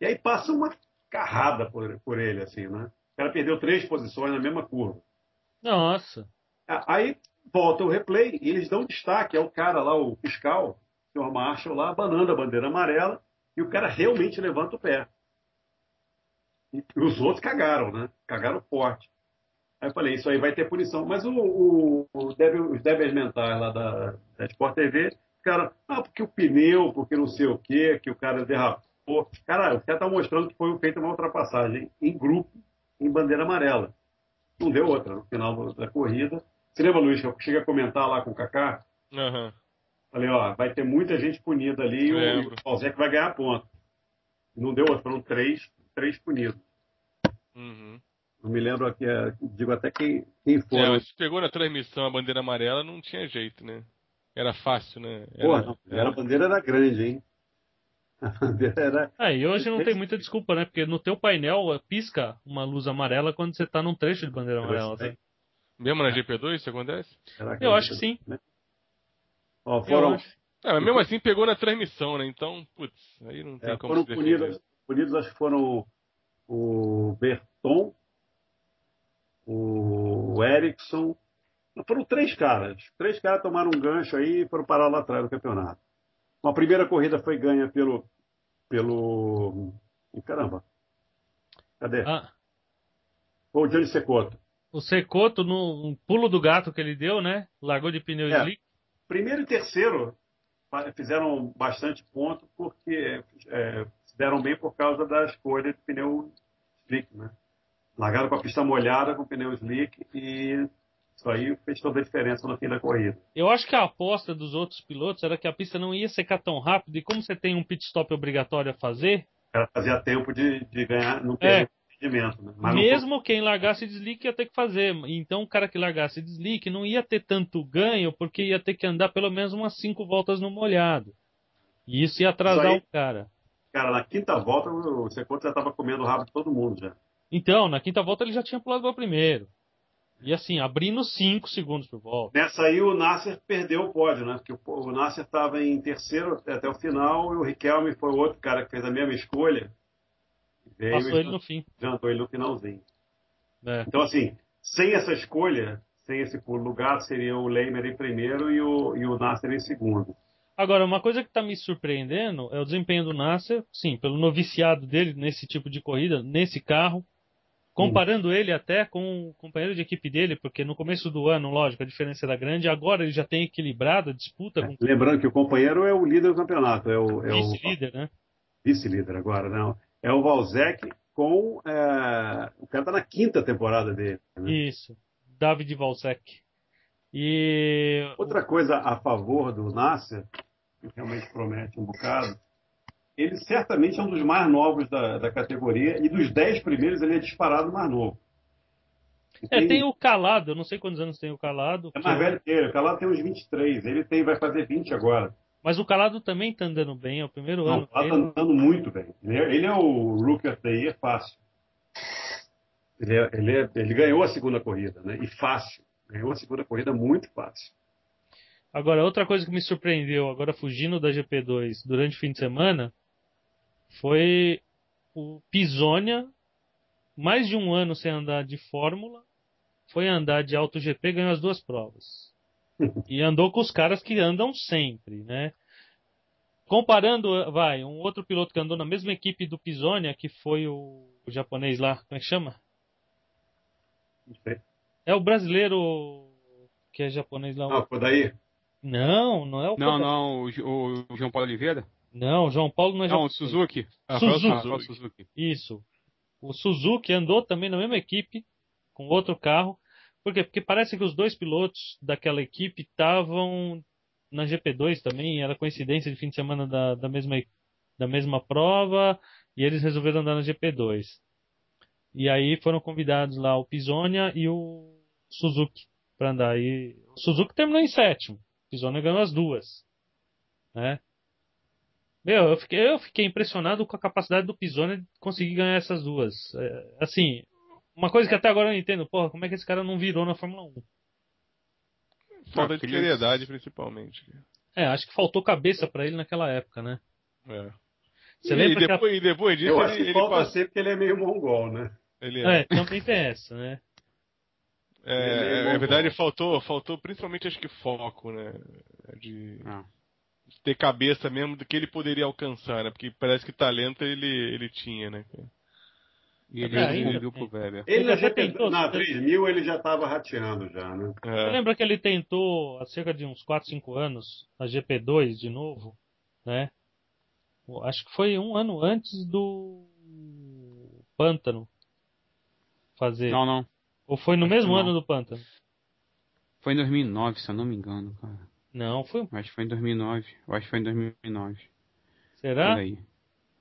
E aí passa uma carrada por, por ele, assim, né? O cara perdeu três posições na mesma curva. Nossa. Aí volta o replay e eles dão destaque ao cara lá, o fiscal, o senhor Marshall lá, abanando a bandeira amarela e o cara realmente levanta o pé. E os outros cagaram, né? Cagaram forte. Aí eu falei, isso aí vai ter punição. Mas o, o, o débil, os débeis mentais lá da, da Sport TV, cara, ah, porque o pneu, porque não sei o quê, que o cara derrapou. Cara, o cara tá mostrando que foi feita uma ultrapassagem em grupo, em bandeira amarela. Não deu outra no final da corrida. Você lembra, Luiz, que eu cheguei a comentar lá com o Kaká? Uhum. Falei, ó, vai ter muita gente punida ali e o Balzec vai ganhar ponto. Não deu outro, foram três, três punidos. Uhum. Não me lembro aqui, é, digo até quem, quem foi. É, mas pegou na transmissão a bandeira amarela, não tinha jeito, né? Era fácil, né? Era, Porra, era, a bandeira era grande, hein? A bandeira era. Ah, e hoje não tem muita desculpa, né? Porque no teu painel pisca uma luz amarela quando você tá num trecho de bandeira amarela. Assim. Mesmo na GP2 isso acontece? Eu acho que sim. Né? Ó, foram... É, mas mesmo assim pegou na transmissão, né? Então, putz, aí não tem é, como foram punidos, punidos, acho que foram o, o Berton, o Erickson. Foram três caras. Três caras tomaram um gancho aí e foram parar lá atrás do campeonato. Uma primeira corrida foi ganha pelo. pelo. Caramba. Cadê? Ah. Foi o Johnny Secoto. O Secoto, no pulo do gato que ele deu, né? Largou de pneu é. slick. primeiro e terceiro fizeram bastante ponto porque é, se deram bem por causa da escolha de pneu slick, né? Largaram com a pista molhada com pneu slick e isso aí fez toda a diferença no fim da corrida. Eu acho que a aposta dos outros pilotos era que a pista não ia secar tão rápido e como você tem um pit stop obrigatório a fazer... Ela fazia tempo de, de ganhar, não ter é. rendimento. Né? Mesmo quem largasse de slick ia ter que fazer. Então o cara que largasse de slick não ia ter tanto ganho porque ia ter que andar pelo menos umas cinco voltas no molhado. E isso ia atrasar isso aí, o cara. Cara, na quinta volta o Secoto já estava comendo o rabo de todo mundo já. Então, na quinta volta ele já tinha pulado para primeiro. E assim, abrindo 5 segundos por volta. Nessa aí o Nasser perdeu o pódio, né? Porque o, Nasser estava em terceiro até o final e o Riquelme foi o outro cara que fez a mesma escolha. Passou ele no fim. Jantou ele no finalzinho. É. Então, assim, sem essa escolha, sem esse gato, seria o Leimer em primeiro e o, e o Nasser em segundo. Agora, uma coisa que está me surpreendendo é o desempenho do Nasser, sim, pelo noviciado dele nesse tipo de corrida, nesse carro. Comparando ele até com o companheiro de equipe dele, porque no começo do ano, lógico, a diferença era grande, agora ele já tem equilibrado a disputa. Com... Lembrando que o companheiro é o líder do campeonato, é o. É Vice-líder, o... né? Vice-líder agora, não. É o Valzec com. É... O cara tá na quinta temporada dele. Né? Isso, David Valzec. E. Outra coisa a favor do Nasser, que realmente promete um bocado, ele certamente é um dos mais novos da, da categoria e dos dez primeiros ele é disparado mais novo. é, tem... tem o Calado, eu não sei quantos anos tem o Calado. É mais velho que ele, o Calado tem uns 23, ele tem, vai fazer 20 agora. Mas o Calado também está andando bem, é o primeiro não, ano. O Calado está andando muito bem. Ele é, ele é o Rookie of the Year fácil. Ele, é, ele, é, ele ganhou a segunda corrida, né? E fácil. Ganhou a segunda corrida muito fácil. Agora, outra coisa que me surpreendeu, agora fugindo da GP2 durante o fim de semana, foi o Pisonia, mais de um ano sem andar de Fórmula, foi andar de AutoGP e ganhou as duas provas. e andou com os caras que andam sempre, né? Comparando, vai, um outro piloto que andou na mesma equipe do Pisonia, que foi o, o japonês lá, como é que chama? É o brasileiro que é japonês lá. Ah, o Kodaí? Não, não é o Não, não, o, o João Paulo Oliveira? Não, João Paulo não é Não, Suzuki. Ah, Suzuki. Suzuki. Isso. O Suzuki andou também na mesma equipe, com outro carro. Por quê? Porque parece que os dois pilotos daquela equipe estavam na GP2 também, era coincidência de fim de semana da, da, mesma, da mesma prova, e eles resolveram andar na GP2. E aí foram convidados lá o Pisonia e o Suzuki para andar. E o Suzuki terminou em sétimo. O Pisonia ganhou as duas. Né? Meu, eu fiquei, eu fiquei impressionado com a capacidade do Pisoni de conseguir ganhar essas duas. É, assim, uma coisa que até agora eu não entendo, porra, como é que esse cara não virou na Fórmula 1? Falta de seriedade, principalmente. É, acho que faltou cabeça para ele naquela época, né? É. Você e, lembra depois, que a... depois disso, eu acho que ele falta passa... ser porque ele é meio mongol, né? Ele é. é, também tem essa, né? É, é, é verdade, faltou, faltou principalmente acho que foco, né? De... Ah ter cabeça mesmo do que ele poderia alcançar, né? Porque parece que talento ele, ele tinha, né? E ele é, respondeu pro Weber. Ele, ele já tentou. Na 3000 ele já estava rateando já, né? É. Você lembra que ele tentou há cerca de uns 4, 5 anos na GP2 de novo, né? Acho que foi um ano antes do Pântano fazer. Não, não. Ou foi no Acho mesmo ano do Pântano? Foi em 2009, se eu não me engano, cara. Não, foi. Acho que foi em 2009. Eu acho que foi em 2009. Será? Por aí.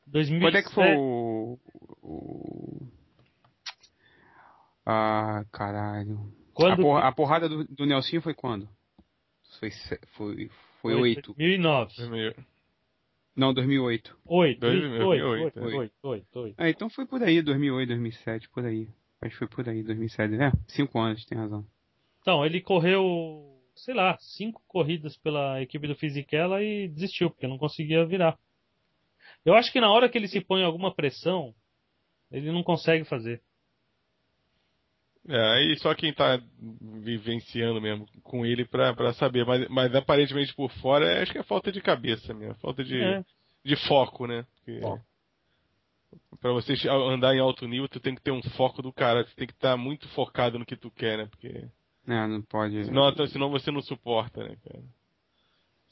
2007. Quando é que foi o. o... Ah, caralho. Quando... A, porra, a porrada do, do Nelsinho foi quando? Foi, foi, foi, foi 8. 2009. Não, 2008. 8. 2008. 8, 8, 8, É, então foi por aí, 2008, 2007, por aí. Acho que foi por aí, 2007. É, 5 anos, tem razão. Então, ele correu sei lá, cinco corridas pela equipe do Fisichella e desistiu, porque não conseguia virar. Eu acho que na hora que ele se põe alguma pressão, ele não consegue fazer. É, aí só quem tá vivenciando mesmo com ele pra, pra saber, mas, mas aparentemente por fora acho que é falta de cabeça mesmo, falta de, é. de foco, né? Porque... Pra você andar em alto nível, tu tem que ter um foco do cara, tu tem que estar tá muito focado no que tu quer, né? Porque é, não pode. Senão, senão você não suporta, né, cara?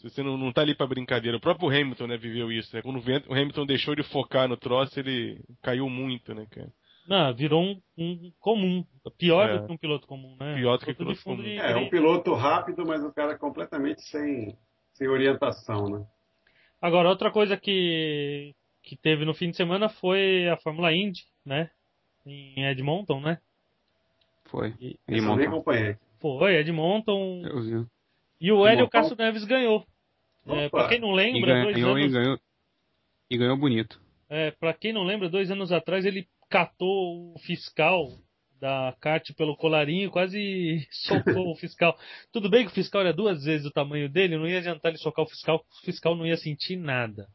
Você não, não tá ali pra brincadeira. O próprio Hamilton, né, viveu isso, né? Quando o Hamilton deixou de focar no troço, ele caiu muito, né, cara? Não, virou um, um comum. Pior É. do que um piloto comum, né? Pior do que de piloto fundo comum. de É, um piloto rápido, mas o cara completamente sem, sem orientação, né? Agora, outra coisa que, que teve no fim de semana foi a Fórmula Indy, né? Em Edmonton, né? Foi. E- eu acompanhei. Foi, Edmonton. Eu vi. E o Hélio? Castro Neves ganhou. É, Opa. pra quem não E lembra, dois ganhou, e anos, ganhou. E ganhou bonito. é, pra quem não lembra, dois anos atrás ele catou o fiscal da kart pelo colarinho e quase socou o fiscal. Tudo bem que o fiscal era duas vezes o tamanho dele, não ia adiantar ele socar o fiscal, o fiscal não ia sentir nada.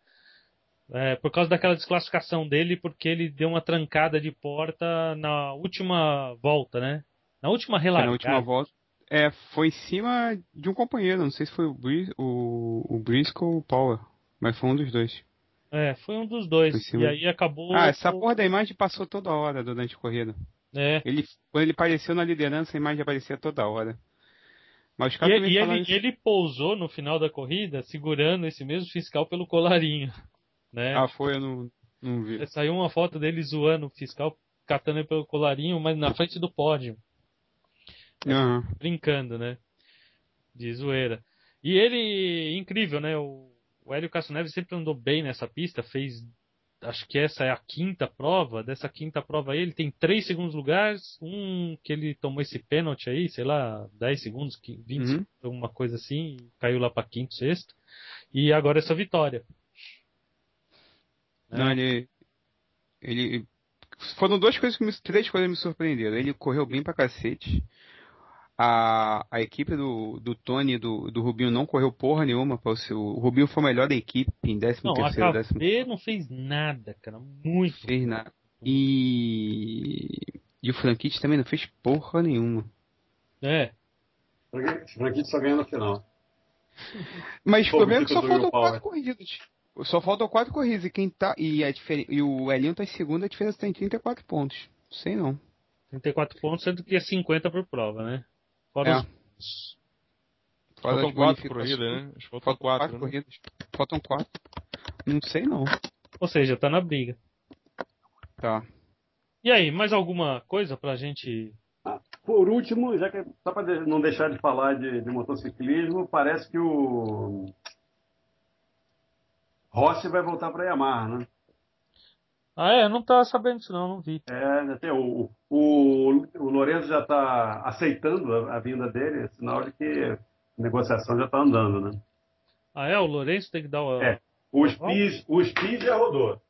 É, por causa daquela desclassificação dele, porque ele deu uma trancada de porta na última volta, né? Na última relargada. na última volta. É, foi em cima de um companheiro. Não sei se foi o, Bris, o, o Briscoe ou o Power. Mas foi um dos dois. É, foi um dos dois. E aí acabou. Ah, essa porra da imagem passou toda hora durante a corrida. É. Ele, quando ele apareceu na liderança, a imagem aparecia toda hora. Mas E, e ele, isso. ele pousou no final da corrida segurando esse mesmo fiscal pelo colarinho. Né? Ah, foi, eu não, não vi. Saiu uma foto dele zoando o fiscal, catando ele pelo colarinho, mas na frente do pódio, Aham. brincando, né? De zoeira. E ele, incrível, né? O, o Hélio Castro Neves sempre andou bem nessa pista, fez. Acho que essa é a quinta prova. Dessa quinta prova aí, ele tem três segundos lugares. Um que ele tomou esse pênalti aí, sei lá, 10 segundos, 20 Uhum. alguma coisa assim, caiu lá para quinto, sexto. E agora essa vitória. Não, É. ele. Ele. Foram duas coisas que me. Três coisas que me surpreenderam. Ele correu bem pra cacete. A, a equipe do, do Tony e do, do Rubinho não correu porra nenhuma. Pra o, seu, o Rubinho foi o melhor da equipe em 13 Não, a terceiro, décimo não fez nada, cara. Muito. fez nada. E. E o Franquite também não fez porra nenhuma. É. Franquite só ganha no final. Mas o problema é que só faltam Power. quatro corridas. Só faltam quatro corridas. E quem tá. E, a difer... e o Elinho tá em segunda, a diferença tá em 34 pontos. Sei não. 34 pontos, sendo que é 50 por prova, né? Fora É. os Fora Faltam quatro corridas, né? Acho que faltam Faltam quatro, quatro né? corridas. Faltam quatro. Não sei não. Ou seja, tá na briga. Tá. E aí, mais alguma coisa pra gente. Ah, por último, já que só para não deixar de falar de, de motociclismo, parece que o Rossi vai voltar para Yamaha, né? Ah, é? Eu não tava sabendo disso, não, não vi. É, até o, o, o Lourenço já está aceitando a, a vinda dele, é sinal de que a negociação já está andando, né? Ah, é? O Lourenço tem que dar o. É. O Spies, o Spies já rodou.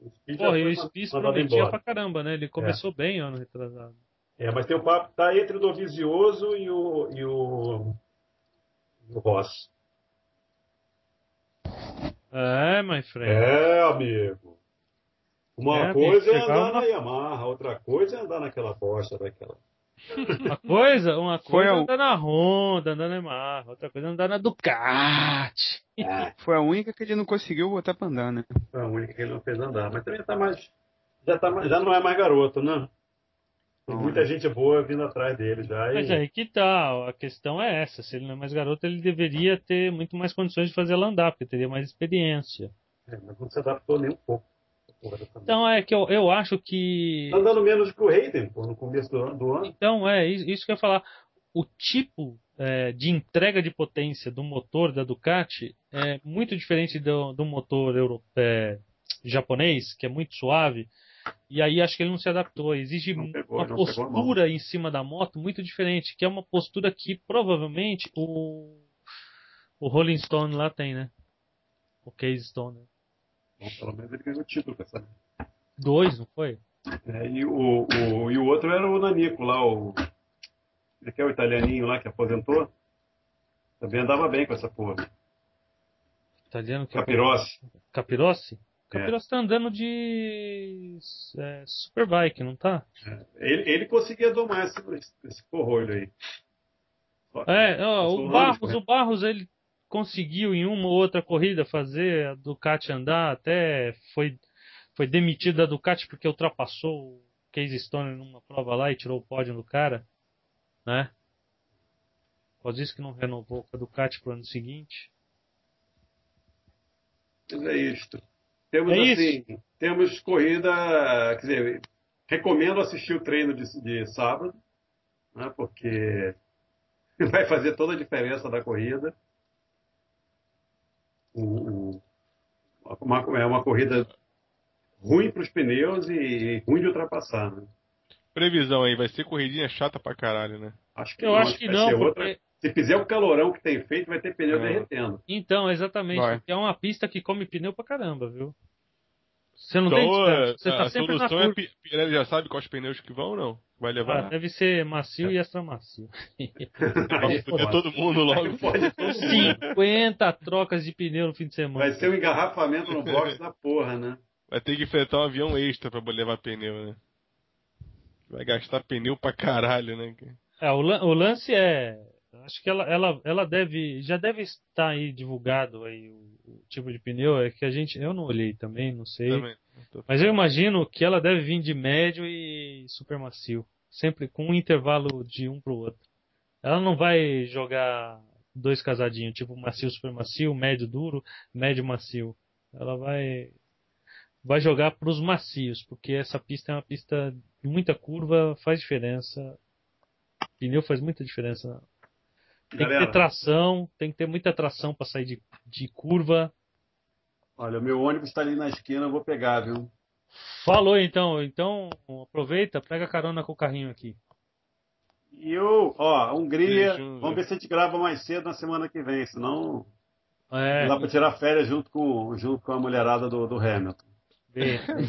O Spies já Porra, e o Spies prometia embora. pra caramba, né? Ele começou bem ano retrasado. É, mas tem o papo, tá entre o Dovizioso e o, e o, e o Rossi. É, my friend. É, amigo. Uma É, coisa é chegar andar na Yamaha, outra coisa é andar naquela bosta daquela. Uma coisa, uma coisa é a- andar na Honda, andar na Yamaha, outra coisa é andar na Ducati. Foi a única que ele não conseguiu botar pra andar, né? Foi a única que ele não fez andar. Mas também tá mais. Já, tá, mais- já não é mais garoto, né? Tem muita gente boa vindo atrás dele já. e- Mas aí que tá, a questão é essa. Se ele não é mais garoto, ele deveria ter muito mais condições de fazer ela andar, porque teria mais experiência. É, mas não se adaptou nem um pouco. Então é que eu, eu acho que. Tá andando menos que o Hayden, pô, no começo do, ano- do ano. Então, é, isso que eu ia falar. O tipo é, de entrega de potência do motor da Ducati é muito diferente do, do motor euro, é, japonês, que é muito suave. E aí acho que ele não se adaptou. Exige pegou, uma postura em cima da moto muito diferente, que é uma postura que provavelmente o, o Rolling Stone lá tem, né? O Case Stone. né? Bom, pelo menos ele ganhou o título com essa. Dois, não foi? É, e, o, o, e o outro era o Nanico lá, o. Ele que é o italianinho lá que aposentou. Também andava bem com essa porra. Italiano que é Capirossi. Capirossi? É. Tá andando de é, Superbike, não tá? Ele, ele conseguia domar esse, esse porrolho aí. É, ó, o Barros, ele. o Barros ele conseguiu em uma ou outra corrida fazer a Ducati andar, até foi, foi demitido da Ducati porque ultrapassou o Case Stone numa prova lá e tirou o pódio do cara, né? Por disso que não renovou com a Ducati pro ano seguinte. Mas é isto. Temos É assim, temos corrida, quer dizer, recomendo assistir o treino de, de sábado, né, porque vai fazer toda a diferença da corrida. O- o- uma, é uma corrida ruim para os pneus e ruim de ultrapassar. Né? Previsão aí, vai ser corridinha chata pra caralho, né? Acho que Eu não, acho que não, porque. outra- Se fizer o calorão que tem feito, vai ter pneu É. derretendo. Então, exatamente. Vai. porque É uma pista que come pneu pra caramba, viu? Você não tem Então, descanso. Você a, tá a sempre na solução é curva. Pi- Pirelli já sabe quais pneus que vão ou não? Vai Ah, levar? deve ser macio e extra macio. Fuder pô, todo mundo logo. pode todo mundo. 50 trocas de pneu no fim de semana. Vai ser um engarrafamento no box da porra, né? Vai ter que enfrentar um avião extra pra levar pneu, né? Vai gastar pneu pra caralho, né? É, o, lan- o lance é. Acho que ela, ela, ela deve. Já deve estar aí divulgado aí o, o tipo de pneu. É que a gente. Eu não olhei também, não sei. Também. Mas eu imagino que ela deve vir de médio e super macio. Sempre com um intervalo de um pro outro. Ela não vai jogar dois casadinhos, tipo macio, super macio, médio duro, médio macio. Ela vai vai jogar pros macios, porque essa pista é uma pista de muita curva, faz diferença. Pneu faz muita diferença. Tem que Galera. ter tração, tem que ter muita tração para sair de, de curva. Olha, o meu ônibus está ali na esquina, eu vou pegar, viu? Falou então, então aproveita, pega carona com o carrinho aqui. E eu, ó, a Hungria, Beijo, vamos ver se a gente grava mais cedo na semana que vem, senão É, não dá para tirar férias junto com, junto com a mulherada do, do Hamilton.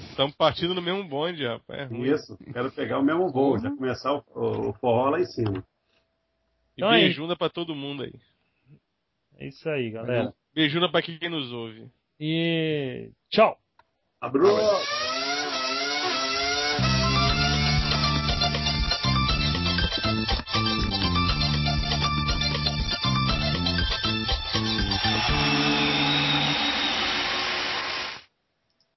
Estamos partindo no mesmo bonde, rapaz. É. Isso, quero pegar o mesmo voo, já começar o, o, o forró lá em cima. E Então é beijunda pra todo mundo aí. É isso aí, galera. Beijunda pra quem nos ouve. E tchau. Abraço!